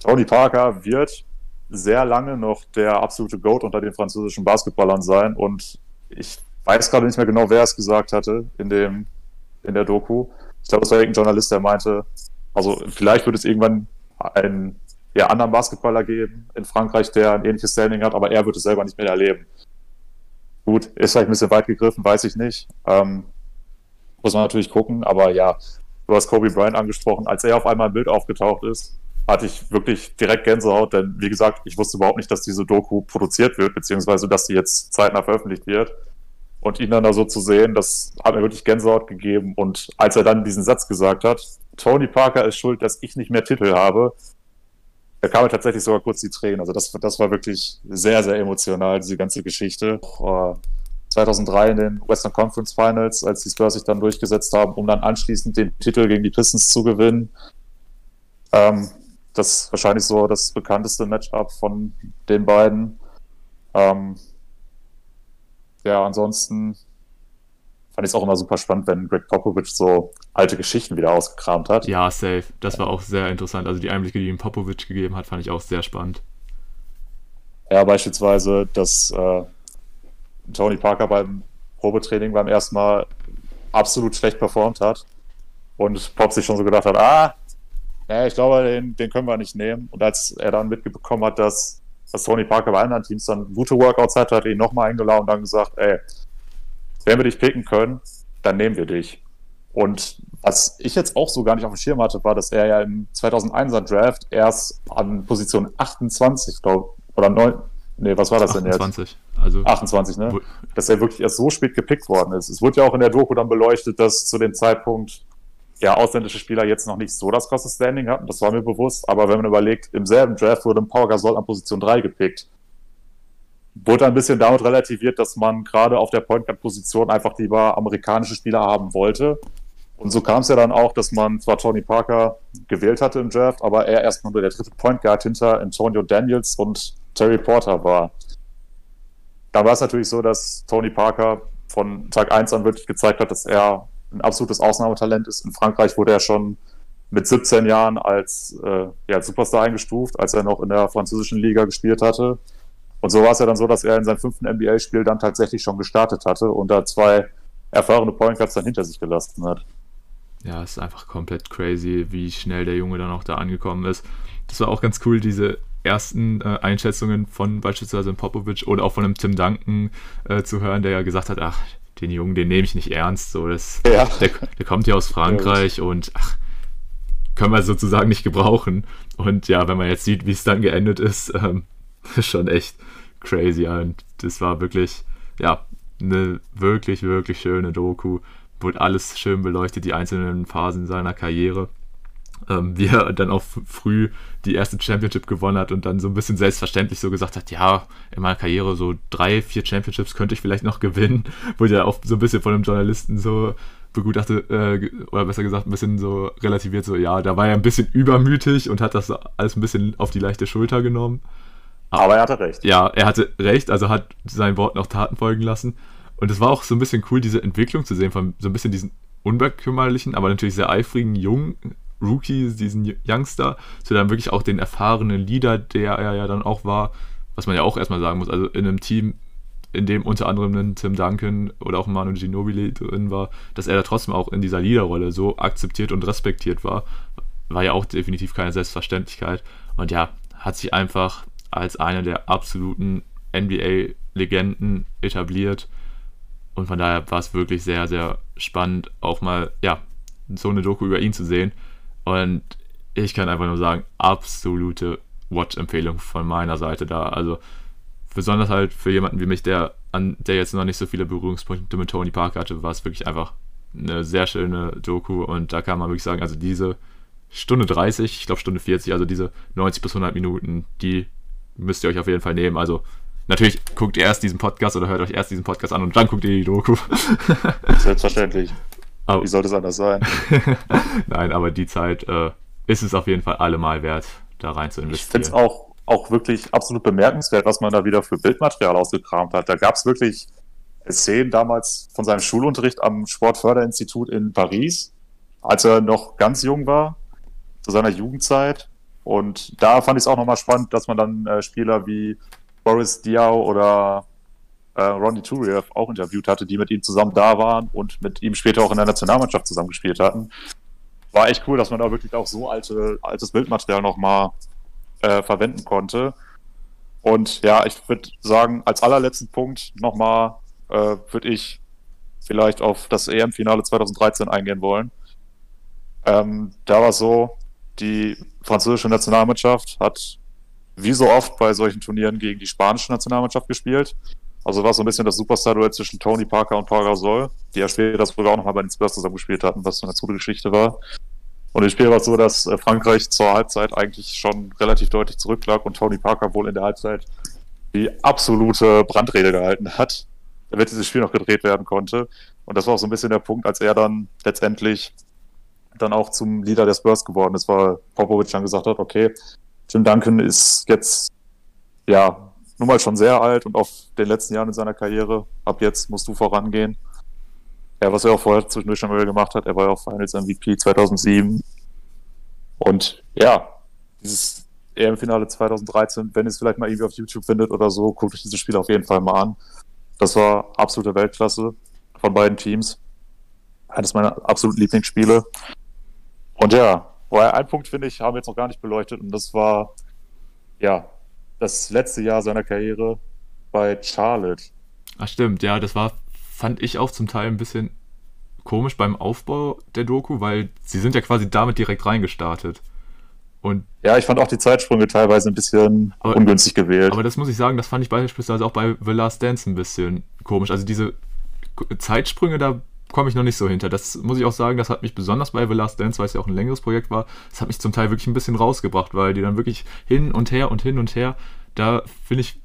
Tony Parker wird sehr lange noch der absolute Goat unter den französischen Basketballern sein und ich weiß gerade nicht mehr genau, wer es gesagt hatte in dem in der Doku. Ich glaube, es war irgendein Journalist, der meinte, also vielleicht wird es irgendwann einen ja, anderen Basketballer geben in Frankreich, der ein ähnliches Standing hat, aber er wird es selber nicht mehr erleben. Gut, ist vielleicht ein bisschen weit gegriffen, weiß ich nicht. Ähm, muss man natürlich gucken, aber ja, du hast Kobe Bryant angesprochen. Als er auf einmal im Bild aufgetaucht ist, hatte ich wirklich direkt Gänsehaut, denn wie gesagt, ich wusste überhaupt nicht, dass diese Doku produziert wird, beziehungsweise dass die jetzt zeitnah veröffentlicht wird. Und ihn dann da so zu sehen, das hat mir wirklich Gänsehaut gegeben. Und als er dann diesen Satz gesagt hat, Tony Parker ist schuld, dass ich nicht mehr Titel habe, da kamen tatsächlich sogar kurz die Tränen. Also das, das war wirklich sehr, sehr emotional, diese ganze Geschichte. Auch, äh, 2003 in den Western Conference Finals, als die Spurs sich dann durchgesetzt haben, um dann anschließend den Titel gegen die Pistons zu gewinnen. Ähm, das ist wahrscheinlich so das bekannteste Matchup von den beiden. Ähm, ja, ansonsten fand ich es auch immer super spannend, wenn Greg Popovich so alte Geschichten wieder ausgekramt hat. Ja, safe. Das war auch sehr interessant. Also die Einblicke, die ihm Popovich gegeben hat, fand ich auch sehr spannend. Ja, beispielsweise, dass äh, Tony Parker beim Probetraining beim ersten Mal absolut schlecht performt hat und Pop sich schon so gedacht hat, ah, naja, ich glaube, den, den können wir nicht nehmen. Und als er dann mitbekommen hat, dass, dass Tony Parker bei anderen Teams dann gute Workouts hatte, hat er ihn nochmal eingeladen und dann gesagt, ey, wenn wir dich picken können, dann nehmen wir dich. Und was ich jetzt auch so gar nicht auf dem Schirm hatte, war, dass er ja im 2001er Draft erst an Position 28, glaube oder 9, nee, was war das 28, denn jetzt? Also 28, ne? Dass er wirklich erst so spät gepickt worden ist. Es wurde ja auch in der Doku dann beleuchtet, dass zu dem Zeitpunkt ja ausländische Spieler jetzt noch nicht so das krasse Standing hatten, das war mir bewusst, aber wenn man überlegt, im selben Draft wurde ein Pau Gasol an Position 3 gepickt wurde ein bisschen damit relativiert, dass man gerade auf der Point Guard Position einfach lieber amerikanische Spieler haben wollte. Und so kam es ja dann auch, dass man zwar Tony Parker gewählt hatte im Draft, aber er erstmal nur der dritte Point Guard hinter Antonio Daniels und Terry Porter war. Da war es natürlich so, dass Tony Parker von Tag 1 an wirklich gezeigt hat, dass er ein absolutes Ausnahmetalent ist. In Frankreich wurde er schon mit 17 Jahren als äh, ja, Superstar eingestuft, als er noch in der französischen Liga gespielt hatte. Und so war es ja dann so, dass er in seinem fünften NBA-Spiel dann tatsächlich schon gestartet hatte und da zwei erfahrene Point Guards dann hinter sich gelassen hat. Ja, es ist einfach komplett crazy, wie schnell der Junge dann auch da angekommen ist. Das war auch ganz cool, diese ersten äh, Einschätzungen von beispielsweise Popovic oder auch von einem Tim Duncan äh, zu hören, der ja gesagt hat, ach, den Jungen, den nehme ich nicht ernst. So, das, ja. der, der, kommt ja aus Frankreich ja, und ach, können wir sozusagen nicht gebrauchen. Und ja, wenn man jetzt sieht, wie es dann geendet ist, ähm, schon echt crazy. Und das war wirklich, ja, eine wirklich, wirklich schöne Doku. Wurde alles schön beleuchtet, die einzelnen Phasen seiner Karriere. Ähm, wie er dann auch früh die erste Championship gewonnen hat und dann so ein bisschen selbstverständlich so gesagt hat, ja, in meiner Karriere so drei, vier Championships könnte ich vielleicht noch gewinnen. Wurde ja auch so ein bisschen von einem Journalisten so begutachtet, äh, oder besser gesagt, ein bisschen so relativiert, so, ja, da war er ein bisschen übermütig und hat das alles ein bisschen auf die leichte Schulter genommen. Aber er hatte recht. Ja, er hatte recht, also hat sein Wort noch Taten folgen lassen. Und es war auch so ein bisschen cool, diese Entwicklung zu sehen von so ein bisschen diesen unbekümmerlichen, aber natürlich sehr eifrigen jungen Rookie, diesen Youngster, zu dann wirklich auch den erfahrenen Leader, der er ja dann auch war, was man ja auch erstmal sagen muss, also in einem Team, in dem unter anderem ein Tim Duncan oder auch Manu Ginobili drin war, dass er da trotzdem auch in dieser Leaderrolle so akzeptiert und respektiert war, war ja auch definitiv keine Selbstverständlichkeit. Und ja, hat sich einfach als eine der absoluten NBA-Legenden etabliert. Und von daher war es wirklich sehr, sehr spannend, auch mal ja, so eine Doku über ihn zu sehen. Und ich kann einfach nur sagen, absolute Watch-Empfehlung von meiner Seite da. Also besonders halt für jemanden wie mich, der, an, der jetzt noch nicht so viele Berührungspunkte mit Tony Parker hatte, war es wirklich einfach eine sehr schöne Doku und da kann man wirklich sagen, also diese Stunde 30, ich glaube Stunde 40, also diese 90 bis 100 Minuten, die müsst ihr euch auf jeden Fall nehmen. Also natürlich guckt ihr erst diesen Podcast oder hört euch erst diesen Podcast an und dann guckt ihr die Doku. Selbstverständlich. Aber, Wie sollte es anders sein? Nein, aber die Zeit äh, ist es auf jeden Fall allemal wert, da rein zu investieren. Ich finde es auch, auch wirklich absolut bemerkenswert, was man da wieder für Bildmaterial ausgekramt hat. Da gab es wirklich Szenen damals von seinem Schulunterricht am Sportförderinstitut in Paris, als er noch ganz jung war, zu seiner Jugendzeit. Und da fand ich es auch nochmal spannend, dass man dann äh, Spieler wie Boris Diaw oder äh, Ronny Turiev auch interviewt hatte, die mit ihm zusammen da waren und mit ihm später auch in der Nationalmannschaft zusammengespielt hatten. War echt cool, dass man da wirklich auch so alte, altes Bildmaterial nochmal äh, verwenden konnte. Und ja, ich würde sagen, als allerletzten Punkt nochmal äh, würde ich vielleicht auf das EM-Finale 2013 eingehen wollen. Ähm, da war so, die französische Nationalmannschaft hat wie so oft bei solchen Turnieren gegen die spanische Nationalmannschaft gespielt. Also war so ein bisschen das Superstar-Duell zwischen Tony Parker und Paul Gasol, die ja später sogar auch nochmal bei den Spurs zusammen gespielt hatten, was so eine coole Geschichte war. Und im Spiel war es so, dass äh, Frankreich zur Halbzeit eigentlich schon relativ deutlich zurücklag und Tony Parker wohl in der Halbzeit die absolute Brandrede gehalten hat, damit dieses Spiel noch gedreht werden konnte. Und das war auch so ein bisschen der Punkt, als er dann letztendlich dann auch zum Leader der Spurs geworden ist, weil Popovic dann gesagt hat, okay, Tim Duncan ist jetzt ja nun mal schon sehr alt und auf den letzten Jahren in seiner Karriere. Ab jetzt musst du vorangehen. Ja, was er auch vorher zwischendurch schon mal gemacht hat, er war ja auch Finals MVP 2007. Und ja, dieses EM-Finale 2013, wenn ihr es vielleicht mal irgendwie auf YouTube findet oder so, guckt euch dieses Spiel auf jeden Fall mal an. Das war absolute Weltklasse von beiden Teams. Eines meiner absoluten Lieblingsspiele. Und ja, ein Punkt, finde ich, haben wir jetzt noch gar nicht beleuchtet und das war, ja, das letzte Jahr seiner Karriere bei Charlotte. Ach stimmt, ja, das war, fand ich auch zum Teil ein bisschen komisch beim Aufbau der Doku, weil sie sind ja quasi damit direkt reingestartet. Und ja, ich fand auch die Zeitsprünge teilweise ein bisschen aber, ungünstig gewählt. Aber das muss ich sagen, das fand ich beispielsweise auch bei The Last Dance ein bisschen komisch. Also diese Zeitsprünge, da komme ich noch nicht so hinter. Das muss ich auch sagen, das hat mich besonders bei The Last Dance, weil es ja auch ein längeres Projekt war, das hat mich zum Teil wirklich ein bisschen rausgebracht, weil die dann wirklich hin und her und hin und her, da finde ich,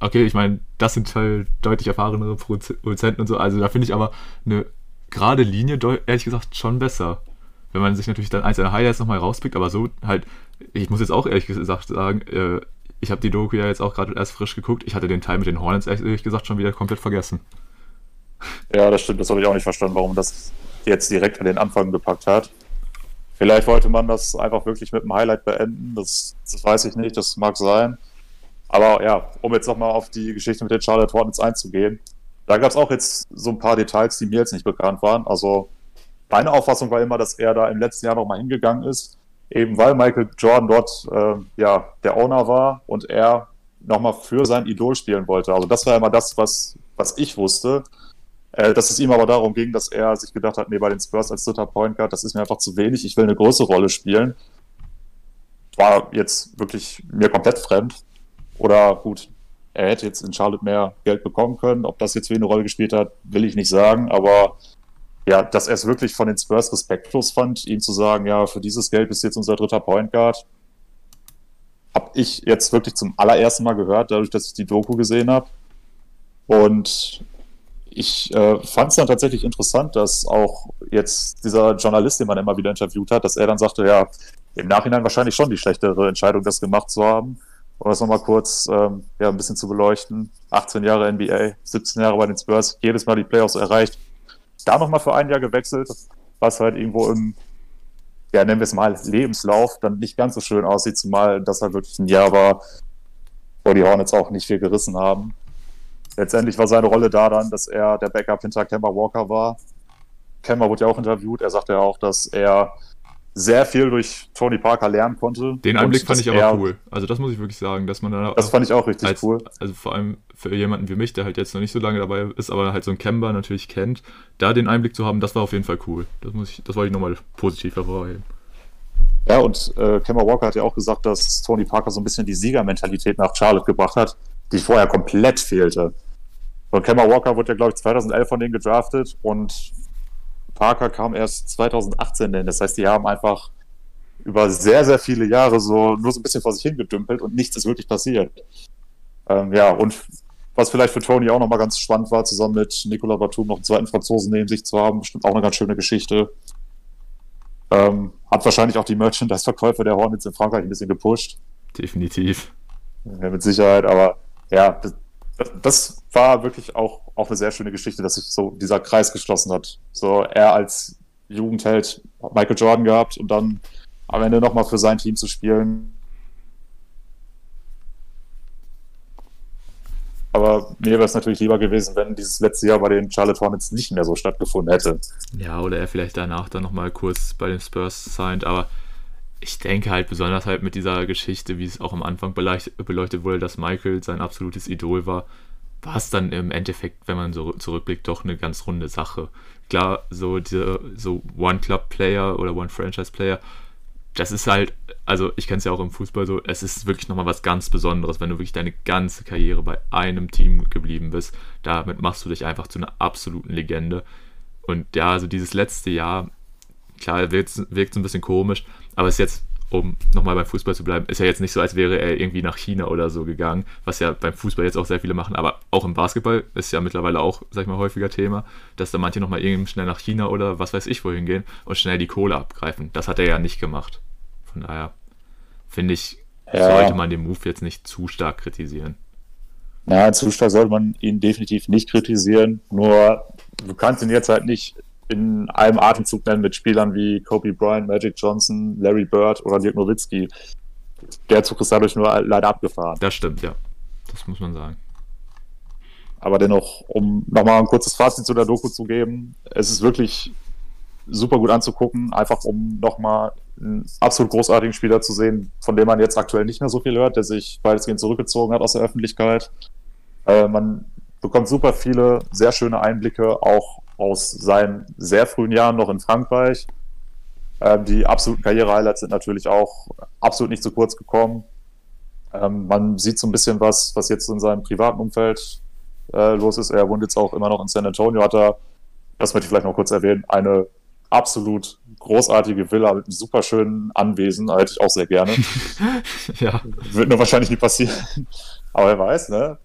okay, ich meine, das sind halt deutlich erfahrenere Produzenten und so, also da finde ich aber eine gerade Linie, ehrlich gesagt, schon besser. Wenn man sich natürlich dann einzelne Highlights nochmal rauspickt, aber so halt, ich muss jetzt auch ehrlich gesagt sagen, äh, ich habe die Doku ja jetzt auch gerade erst frisch geguckt. Ich hatte den Teil mit den Hornets ehrlich gesagt schon wieder komplett vergessen. Ja, das stimmt. Das habe ich auch nicht verstanden, warum das jetzt direkt an den Anfang gepackt hat. Vielleicht wollte man das einfach wirklich mit einem Highlight beenden. Das, das weiß ich nicht. Das mag sein. Aber ja, um jetzt nochmal auf die Geschichte mit den Charlotte Hornets einzugehen. Da gab es auch jetzt so ein paar Details, die mir jetzt nicht bekannt waren. Also meine Auffassung war immer, dass er da im letzten Jahr nochmal hingegangen ist, eben weil Michael Jordan dort äh, ja der Owner war und er nochmal für sein Idol spielen wollte. Also das war immer das, was, was ich wusste. Äh, dass es ihm aber darum ging, dass er sich gedacht hat, nee, bei den Spurs als dritter Point Guard, das ist mir einfach zu wenig, ich will eine große Rolle spielen. War jetzt wirklich mir komplett fremd. Oder gut, er hätte jetzt in Charlotte mehr Geld bekommen können. Ob das jetzt wie eine Rolle gespielt hat, will ich nicht sagen, aber ja, dass er es wirklich von den Spurs respektlos fand, ihm zu sagen, ja, für dieses Geld bist du jetzt unser dritter Point Guard, habe ich jetzt wirklich zum allerersten Mal gehört, dadurch, dass ich die Doku gesehen habe. Und ich äh, fand es dann tatsächlich interessant, dass auch jetzt dieser Journalist, den man immer wieder interviewt hat, dass er dann sagte, ja, im Nachhinein wahrscheinlich schon die schlechtere Entscheidung, das gemacht zu haben. Um das nochmal kurz ähm, ja, ein bisschen zu beleuchten. 18 Jahre NBA, 17 Jahre bei den Spurs, jedes Mal die Playoffs erreicht. Da nochmal für ein Jahr gewechselt, was halt irgendwo im, ja, nennen wir es mal, Lebenslauf dann nicht ganz so schön aussieht, zumal das halt wirklich ein Jahr war, wo die Hornets auch nicht viel gerissen haben letztendlich war seine Rolle da dann, dass er der Backup hinter Kemba Walker war. Kemba wurde ja auch interviewt. Er sagte ja auch, dass er sehr viel durch Tony Parker lernen konnte. Den Einblick fand ich aber cool. Also das muss ich wirklich sagen, dass man da Das fand ich auch richtig als, cool. Also vor allem für jemanden wie mich, der halt jetzt noch nicht so lange dabei ist, aber halt so ein Kemba natürlich kennt, da den Einblick zu haben, das war auf jeden Fall cool. Das muss ich, das wollte ich nochmal positiv hervorheben. Ja, und äh, Kemba Walker hat ja auch gesagt, dass Tony Parker so ein bisschen die Siegermentalität nach Charlotte gebracht hat, die vorher komplett fehlte. Und Kemba Walker wurde ja, glaube ich, 2011 von denen gedraftet und Parker kam erst 2018 denn. Das heißt, die haben einfach über sehr, sehr viele Jahre so nur so ein bisschen vor sich hingedümpelt und nichts ist wirklich passiert. Ähm, ja, und was vielleicht für Tony auch nochmal ganz spannend war, zusammen mit Nicolas Batum noch einen zweiten Franzosen neben sich zu haben, bestimmt auch eine ganz schöne Geschichte. Ähm, hat wahrscheinlich auch die Merchandise-Verkäufe der Hornets in Frankreich ein bisschen gepusht. Definitiv. Ja, mit Sicherheit, aber ja, das, das, war wirklich auch, auch eine sehr schöne Geschichte, dass sich so dieser Kreis geschlossen hat. So er als Jugendheld Michael Jordan gehabt und dann am Ende nochmal für sein Team zu spielen. Aber mir wäre es natürlich lieber gewesen, wenn dieses letzte Jahr bei den Charlotte Hornets nicht mehr so stattgefunden hätte. Ja, oder er vielleicht danach dann nochmal kurz bei den Spurs signed, aber ich denke halt besonders halt mit dieser Geschichte, wie es auch am Anfang beleuchtet wurde, dass Michael sein absolutes Idol war, war es dann im Endeffekt, wenn man so zurückblickt, doch eine ganz runde Sache. Klar, so diese so One-Club-Player oder One-Franchise-Player das ist halt, also ich kenne es ja auch im Fußball so, es ist wirklich nochmal was ganz Besonderes, wenn du wirklich deine ganze Karriere bei einem Team geblieben bist. Damit machst du dich einfach zu einer absoluten Legende. Und ja, also dieses letzte Jahr, klar, wirkt es ein bisschen komisch, aber es ist jetzt, um nochmal beim Fußball zu bleiben, ist ja jetzt nicht so, als wäre er irgendwie nach China oder so gegangen, was ja beim Fußball jetzt auch sehr viele machen, aber auch im Basketball ist ja mittlerweile auch, sag ich mal, häufiger Thema, dass da manche nochmal irgendwie schnell nach China oder was weiß ich wohin gehen und schnell die Kohle abgreifen. Das hat er ja nicht gemacht. Von daher finde ich, ja. sollte man den Move jetzt nicht zu stark kritisieren. Ja, zu stark sollte man ihn definitiv nicht kritisieren. Nur du kannst ihn jetzt halt nicht in einem Atemzug nennen mit Spielern wie Kobe Bryant, Magic Johnson, Larry Bird oder Dirk Nowitzki. Der Zug ist dadurch nur leider abgefahren. Das stimmt, ja. Das muss man sagen. Aber dennoch, um nochmal ein kurzes Fazit zu der Doku zu geben, es ist wirklich super gut anzugucken, einfach um nochmal einen absolut großartigen Spieler zu sehen, von dem man jetzt aktuell nicht mehr so viel hört, der sich weitestgehend zurückgezogen hat aus der Öffentlichkeit. Äh, man bekommt super viele sehr schöne Einblicke, auch aus seinen sehr frühen Jahren noch in Frankreich. Äh, die absoluten Karriere-Highlights sind natürlich auch absolut nicht zu kurz gekommen. Ähm, man sieht so ein bisschen was, was jetzt in seinem privaten Umfeld äh, los ist. Er wohnt jetzt auch immer noch in San Antonio, hat er, das möchte ich vielleicht noch kurz erwähnen, eine absolut großartige Villa mit einem super schönen Anwesen, hätte ich auch sehr gerne. ja. Wird nur wahrscheinlich nie passieren. Aber wer weiß, ne?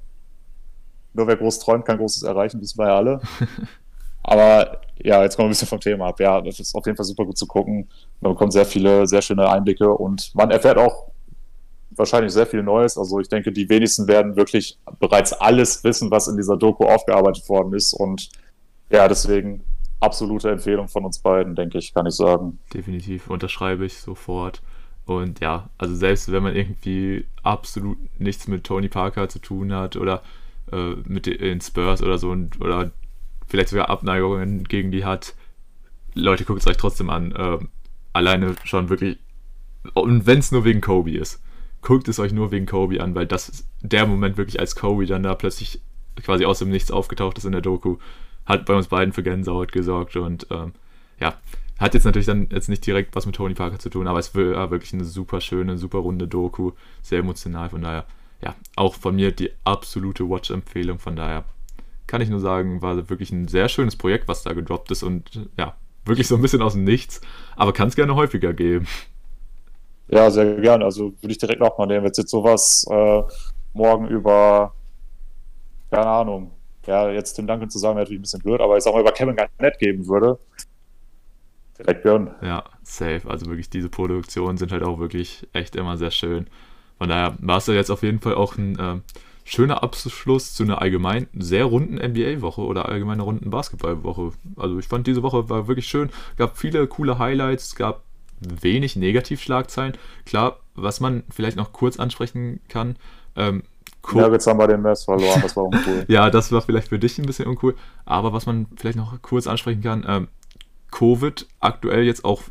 Nur wer groß träumt, kann Großes erreichen, wissen wir ja alle. Aber ja, jetzt kommen wir ein bisschen vom Thema ab. Ja, das ist auf jeden Fall super gut zu gucken. Man bekommt sehr viele, sehr schöne Einblicke und man erfährt auch wahrscheinlich sehr viel Neues. Also ich denke, die wenigsten werden wirklich bereits alles wissen, was in dieser Doku aufgearbeitet worden ist. Und ja, deswegen absolute Empfehlung von uns beiden, denke ich, kann ich sagen. Definitiv, unterschreibe ich sofort. Und ja, also selbst wenn man irgendwie absolut nichts mit Tony Parker zu tun hat oder äh, mit den Spurs oder so und, oder vielleicht sogar Abneigungen gegen die hat, Leute, guckt es euch trotzdem an. Äh, alleine schon wirklich, und wenn es nur wegen Kobe ist, guckt es euch nur wegen Kobe an, weil das der Moment wirklich, als Kobe dann da plötzlich quasi aus dem Nichts aufgetaucht ist in der Doku, hat bei uns beiden für Gänsehaut gesorgt und ähm, ja, hat jetzt natürlich dann jetzt nicht direkt was mit Tony Parker zu tun, aber es war wirklich eine super schöne, super runde Doku, sehr emotional, von daher, ja, auch von mir die absolute Watch-Empfehlung, von daher kann ich nur sagen, war wirklich ein sehr schönes Projekt, was da gedroppt ist und ja, wirklich so ein bisschen aus dem Nichts, aber kann es gerne häufiger geben. Ja, sehr gerne. Also würde ich direkt nochmal nehmen, wenn es jetzt sowas äh, morgen über, keine Ahnung, ja, jetzt Tim Duncan zu sagen, wäre natürlich ein bisschen blöd, aber ich sag mal, über Kevin Garnett geben würde, direkt gönnen. Ja, safe. Also wirklich, diese Produktionen sind halt auch wirklich echt immer sehr schön. Von daher war es ja jetzt auf jeden Fall auch ein äh, schöner Abschluss zu einer allgemein sehr runden NBA-Woche oder allgemein einer runden Basketball-Woche. Also ich fand diese Woche war wirklich schön. Gab viele coole Highlights, gab wenig Negativschlagzeilen. Klar, was man vielleicht noch kurz ansprechen kann, ähm, Cool. Nuggets haben bei den Mavs verloren, das war uncool. ja, das war vielleicht für dich ein bisschen uncool. Aber was man vielleicht noch kurz ansprechen kann, ähm, Covid aktuell jetzt auch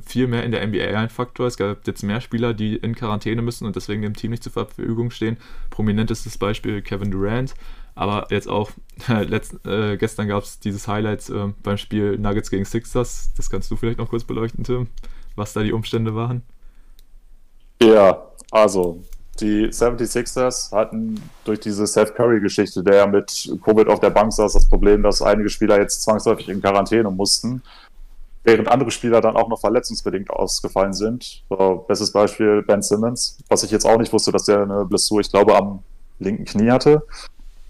viel mehr in der NBA ein Faktor. Es gab jetzt mehr Spieler, die in Quarantäne müssen und deswegen dem Team nicht zur Verfügung stehen. Prominentestes Beispiel Kevin Durant. Aber jetzt auch, letzt, äh, gestern gab es dieses Highlight äh, beim Spiel Nuggets gegen Sixers. Das kannst du vielleicht noch kurz beleuchten, Tim, was da die Umstände waren. Ja, also die 76ers hatten durch diese Seth Curry-Geschichte, der mit Covid auf der Bank saß, das Problem, dass einige Spieler jetzt zwangsläufig in Quarantäne mussten, während andere Spieler dann auch noch verletzungsbedingt ausgefallen sind. So, bestes Beispiel Ben Simmons, was ich jetzt auch nicht wusste, dass der eine Blessur, ich glaube, am linken Knie hatte.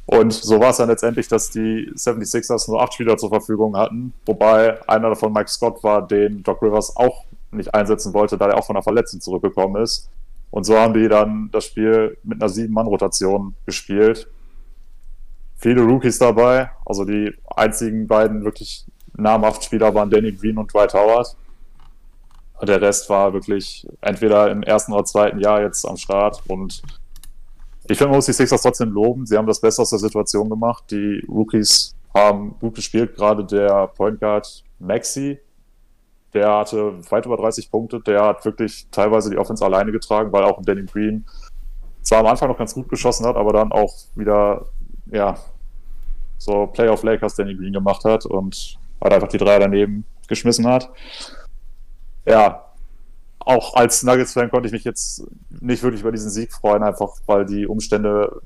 Und so war es dann letztendlich, dass die 76ers nur acht Spieler zur Verfügung hatten, wobei einer davon Mike Scott war, den Doc Rivers auch nicht einsetzen wollte, da er auch von einer Verletzung zurückgekommen ist. Und so haben die dann das Spiel mit einer sieben-Mann-Rotation gespielt. Viele Rookies dabei, also die einzigen beiden wirklich namhaften Spieler waren Danny Green und Dwight Howard. Der Rest war wirklich entweder im ersten oder zweiten Jahr jetzt am Start. Und ich finde, man muss die Sixers trotzdem loben. Sie haben das Beste aus der Situation gemacht. Die Rookies haben gut gespielt, gerade der Point Guard Maxi, der hatte weit über 30 Punkte. Der hat wirklich teilweise die Offense alleine getragen, weil auch Danny Green zwar am Anfang noch ganz gut geschossen hat, aber dann auch wieder, ja, so Playoff Lakers Danny Green gemacht hat und halt einfach die drei daneben geschmissen hat. Ja, auch als Nuggets-Fan konnte ich mich jetzt nicht wirklich über diesen Sieg freuen, einfach weil die Umstände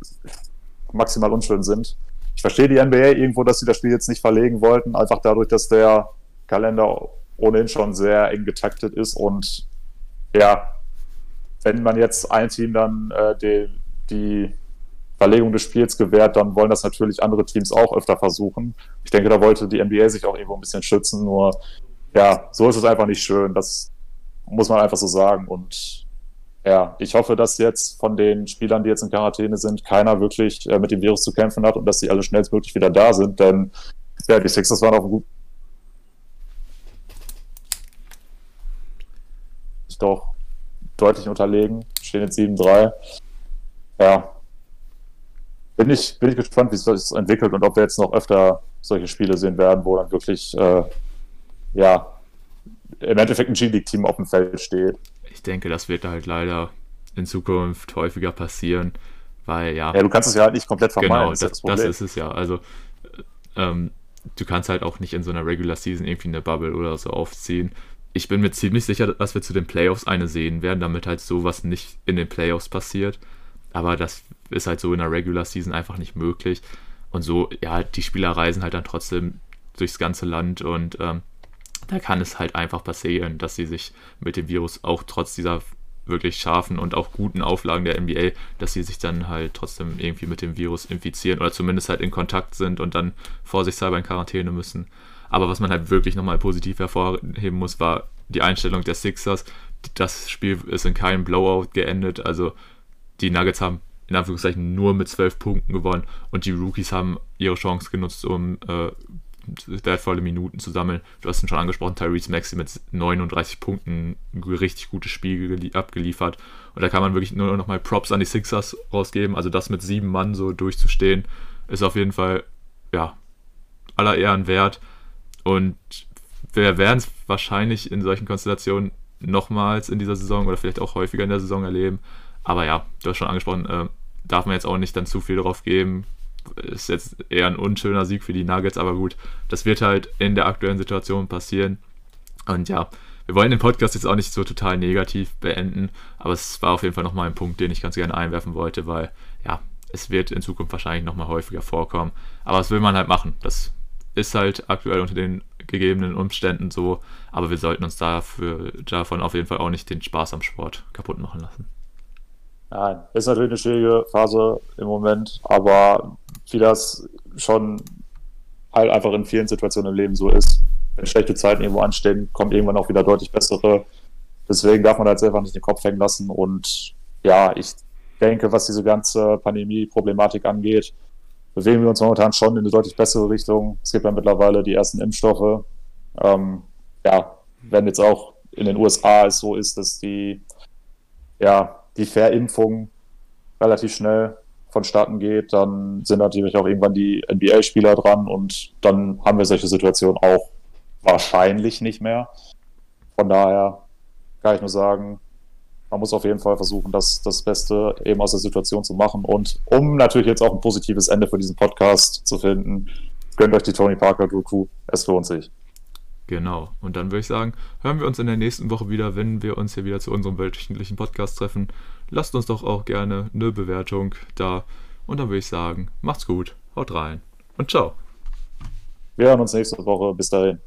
maximal unschön sind. Ich verstehe die NBA irgendwo, dass sie das Spiel jetzt nicht verlegen wollten, einfach dadurch, dass der Kalender ohnehin schon sehr eng getaktet ist und ja, wenn man jetzt ein Team dann äh, die, die Verlegung des Spiels gewährt, dann wollen das natürlich andere Teams auch öfter versuchen. Ich denke, da wollte die NBA sich auch irgendwo ein bisschen schützen, nur ja, so ist es einfach nicht schön. Das muss man einfach so sagen. Und ja, ich hoffe, dass jetzt von den Spielern, die jetzt in Quarantäne sind, keiner wirklich äh, mit dem Virus zu kämpfen hat und dass sie alle schnellstmöglich wieder da sind, denn ja, die Sixers waren auf einem guten doch deutlich unterlegen. Stehen jetzt 7-3. Ja. Bin ich, bin ich gespannt, wie sich das entwickelt und ob wir jetzt noch öfter solche Spiele sehen werden, wo dann wirklich, äh, ja, im Endeffekt ein G-League-Team auf dem Feld steht. Ich denke, das wird halt leider in Zukunft häufiger passieren, weil ja. Ja, du kannst es ja halt nicht komplett vermeiden. Genau, das, das, das ist es ja. Also, ähm, du kannst halt auch nicht in so einer Regular Season irgendwie eine Bubble oder so aufziehen ich bin mir ziemlich sicher, dass wir zu den Playoffs eine sehen werden, damit halt sowas nicht in den Playoffs passiert. Aber das ist halt so in der Regular Season einfach nicht möglich. Und so, ja, die Spieler reisen halt dann trotzdem durchs ganze Land und ähm, da kann es halt einfach passieren, dass sie sich mit dem Virus auch trotz dieser wirklich scharfen und auch guten Auflagen der NBA, dass sie sich dann halt trotzdem irgendwie mit dem Virus infizieren oder zumindest halt in Kontakt sind und dann vorsichtshalber in Quarantäne müssen. Aber was man halt wirklich nochmal positiv hervorheben muss, war die Einstellung der Sixers. Das Spiel ist in keinem Blowout geendet. Also die Nuggets haben in Anführungszeichen nur mit zwölf Punkten gewonnen und die Rookies haben ihre Chance genutzt, um äh, wertvolle Minuten zu sammeln. Du hast ihn schon angesprochen, Tyrese Maxi mit 39 Punkten ein richtig gutes Spiel abgeliefert. Und da kann man wirklich nur noch mal Props an die Sixers rausgeben. Also das mit sieben Mann so durchzustehen, ist auf jeden Fall ja aller Ehren wert. Und wir werden es wahrscheinlich in solchen Konstellationen nochmals in dieser Saison oder vielleicht auch häufiger in der Saison erleben. Aber ja, du hast schon angesprochen, äh, darf man jetzt auch nicht dann zu viel darauf geben. Ist jetzt eher ein unschöner Sieg für die Nuggets, aber gut, das wird halt in der aktuellen Situation passieren. Und ja, wir wollen den Podcast jetzt auch nicht so total negativ beenden, aber es war auf jeden Fall nochmal ein Punkt, den ich ganz gerne einwerfen wollte, weil ja, es wird in Zukunft wahrscheinlich nochmal häufiger vorkommen. Aber was will man halt machen? Das ist halt aktuell unter den gegebenen Umständen so, aber wir sollten uns dafür, davon auf jeden Fall auch nicht den Spaß am Sport kaputt machen lassen. Nein, ist natürlich eine schwierige Phase im Moment, aber wie das schon halt einfach in vielen Situationen im Leben so ist, wenn schlechte Zeiten irgendwo anstehen, kommt irgendwann auch wieder deutlich bessere. Deswegen darf man da jetzt einfach nicht den Kopf hängen lassen und ja, ich denke, was diese ganze Pandemie-Problematik angeht, bewegen wir uns momentan schon in eine deutlich bessere Richtung. Es gibt ja mittlerweile die ersten Impfstoffe. Ähm, ja, wenn jetzt auch in den USA es so ist, dass die, ja, die Verimpfung relativ schnell vonstatten geht, dann sind natürlich auch irgendwann die NBA-Spieler dran und dann haben wir solche Situationen auch wahrscheinlich nicht mehr. von daher kann ich nur sagen, man muss auf jeden Fall versuchen, das, das Beste eben aus der Situation zu machen. Und um natürlich jetzt auch ein positives Ende für diesen Podcast zu finden, gönnt euch die Tony Parker Crew. Es lohnt sich. Genau. Und dann würde ich sagen, hören wir uns in der nächsten Woche wieder, wenn wir uns hier wieder zu unserem wöchentlichen Podcast treffen. Lasst uns doch auch gerne eine Bewertung da. Und dann würde ich sagen, macht's gut, haut rein und ciao. Wir hören uns nächste Woche. Bis dahin.